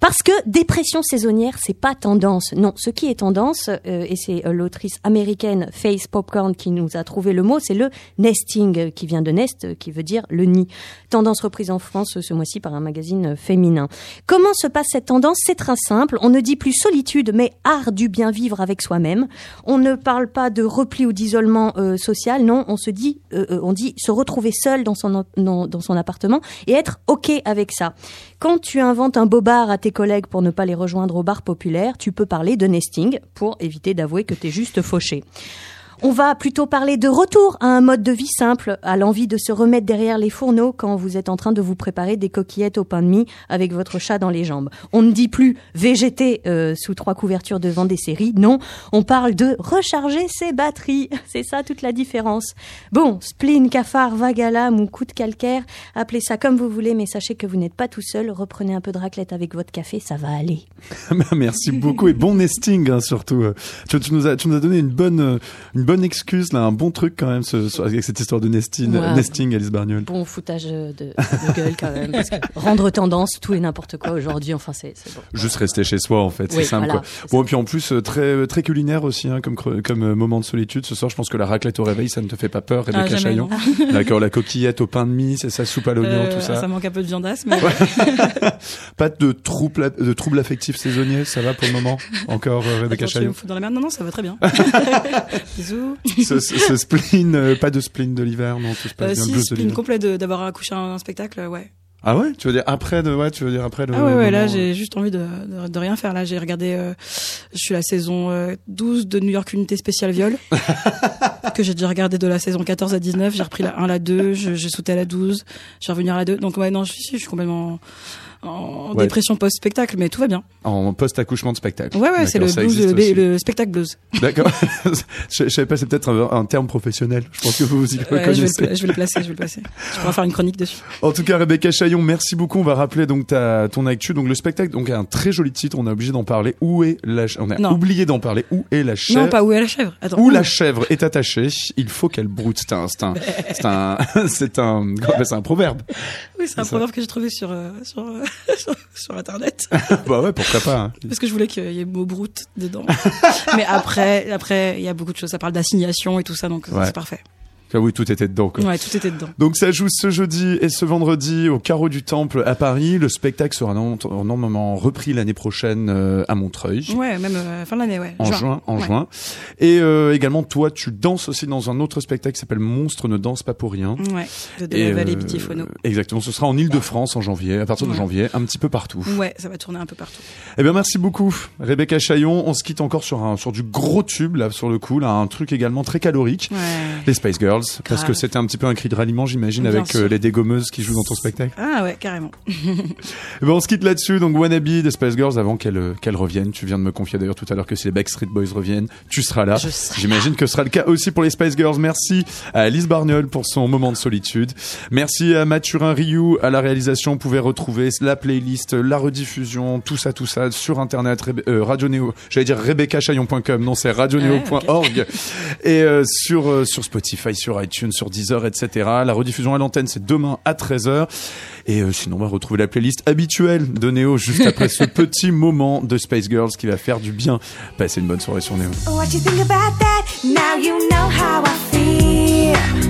Parce que dépression saisonnière, c'est pas tendance. Non, ce qui est tendance, et c'est l'autrice américaine Faith Popcorn qui nous a trouvé le mot, c'est le nesting, qui vient de nest, qui veut dire le nid. Tendance reprise en France ce mois-ci par un magazine féminin. Comment se passe cette tendance? C'est très simple. On ne dit plus solitude, mais art du bien vivre avec soi-même. On ne parle pas de repli ou d'isolement euh, social. Non, on se dit, euh, euh, on dit se retrouver seul dans son dans, dans son appartement et être ok avec ça. Quand tu inventes un beau bar à tes collègues pour ne pas les rejoindre au bar populaire, tu peux parler de nesting pour éviter d'avouer que t'es juste fauché. On va plutôt parler de retour à un mode de vie simple, à l'envie de se remettre derrière les fourneaux quand vous êtes en train de vous préparer des coquillettes au pain de mie avec votre chat dans les jambes. On ne dit plus végéter euh, sous trois couvertures devant des séries, non, on parle de recharger ses batteries. C'est ça toute la différence. Bon, spleen, cafard, l'âme ou coup de calcaire, appelez ça comme vous voulez, mais sachez que vous n'êtes pas tout seul. Reprenez un peu de raclette avec votre café, ça va aller. Merci beaucoup et bon nesting hein, surtout. Euh, Tu, nous as donné une bonne euh, une bonne excuse là, un bon truc quand même ce, ce- avec cette histoire de nesting, Ouais. nesting Alice Barniol. Bon foutage de, de gueule quand même, parce que rendre tendance tout et n'importe quoi aujourd'hui, enfin c'est bon. Juste rester chez soi en fait, c'est Oui, simple. voilà, quoi. Bon et puis en plus euh, très très culinaire aussi hein, comme comme euh, moment de solitude. Ce soir, je pense que la raclette au réveil, ça ne te fait pas peur, Ah, Rebecca jamais, Chaillon. D'accord, la coquillette au pain de mie, c'est ça, soupe à l'oignon, Euh, tout ça. Ça manque un peu de viandasse, mais Pas de troubles de troubles affectifs saisonniers, ça va pour le moment. Encore euh, Rebecca Attends, tu veux Chaillon. dans la merde? Non, non, ça va très bien. Bisous. Ce, ce- ce spleen, euh, pas de spleen de l'hiver, non, tout se passe Euh, bien. si, blues de spleen l'hiver. complet de- d'avoir accouché un, un spectacle, ouais. Ah ouais, tu veux dire après de, ouais, tu veux dire après le. Ah ouais, ouais, là j'ai juste envie de, de, de rien faire. Là j'ai regardé, euh, je suis la saison euh, 12 de New York Unité Spéciale Viol, que j'ai déjà regardé de la saison 14 à 19. J'ai repris la 1, la 2, je- j'ai sauté à la 12, je vais revenir à la 2. Donc ouais, non, je, je suis complètement en Ouais. dépression post-spectacle, mais tout va bien. En post-accouchement de spectacle. Ouais, ouais, c'est le le, aussi. le spectacle blues. D'accord. je, je savais pas, c'est peut-être un, un terme professionnel. Je pense que vous vous y Ouais, je, vais reconnaissez. le, pla- je vais le placer, je vais le placer. Je pourrais faire une chronique dessus. En tout cas, Rebecca Chaillon, merci beaucoup. On va rappeler donc ta, ton actu. Donc le spectacle, donc a un très joli titre. On est obligé d'en parler. Où est la, on a Non. oublié d'en parler. Où est la chèvre Non, pas où est la chèvre. Attends. Où la chèvre est attachée, il faut qu'elle broute. C'est un, c'est un, c'est un, c'est un, proverbe. Oui, c'est un proverbe que j'ai trouvé sur, euh, sur, euh, sur, internet. bah ouais, pourquoi pas. hein. Parce que je voulais qu'il y ait le mot brute dedans. Mais après, après, il y a beaucoup de choses. Ça parle d'assignation et tout ça, donc Ouais. c'est parfait. Ah oui, tout était dedans. Quoi. Ouais, tout était dedans. Donc ça joue ce jeudi et ce vendredi au Carreau du Temple à Paris. Le spectacle sera normalement repris l'année prochaine euh, à Montreuil. Ouais, même euh, fin de l'année, ouais. En juin, en Ouais. juin. Et euh, également, toi, tu danses aussi dans un autre spectacle qui s'appelle Monstre ne danse pas pour rien. Ouais, de, de Et, la vallée euh. Exactement, ce sera en Ile-de-France en janvier, à partir de Ouais. janvier, un petit peu partout. Ouais, ça va tourner un peu partout. Eh bien, merci beaucoup, Rebecca Chaillon. On se quitte encore sur un sur du gros tube là, sur le coup, là, un truc également très calorique. Ouais. Les Spice Girls, parce Grave. que c'était un petit peu un cri de ralliement, j'imagine, avec euh, les dégommeuses qui jouent dans ton spectacle. Ah ouais, carrément. Eh ben, on se quitte là-dessus. Donc, Wannabe des Spice Girls avant qu'elles euh, qu'elles reviennent. Tu viens de me confier d'ailleurs tout à l'heure que si les Backstreet Boys reviennent, tu seras là. J'imagine que ce sera le cas aussi pour les Spice Girls. Merci à Alice Barniol pour son moment de solitude. Merci à Mathurin Rioux à la réalisation. Vous pouvez retrouver la playlist, la rediffusion, tout ça, tout ça sur internet, euh, Radio Néo. J'allais dire rebeccachaillon.com. Non, c'est radioneo.org. Et euh, sur sur Spotify, sur iTunes, sur Deezer, etc. La rediffusion à l'antenne, c'est demain à 13h. Et euh, sinon, on va retrouver la playlist habituelle de Néo juste après ce petit moment de Space Girls qui va faire du bien. Passez une bonne soirée sur Néo. What you think about that? Now you know how I feel.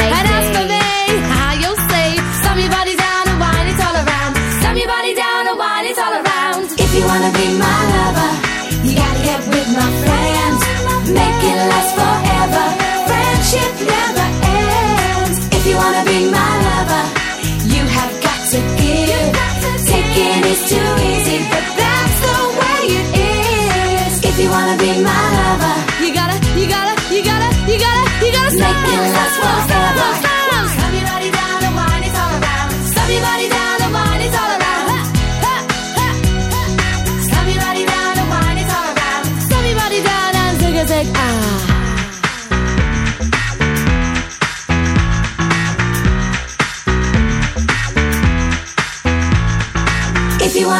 too easy, but that's the way it is. If you wanna be my lover, you gotta, you gotta, you gotta, you gotta, you gotta stop. last us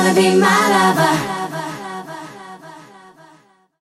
wanna be my lover,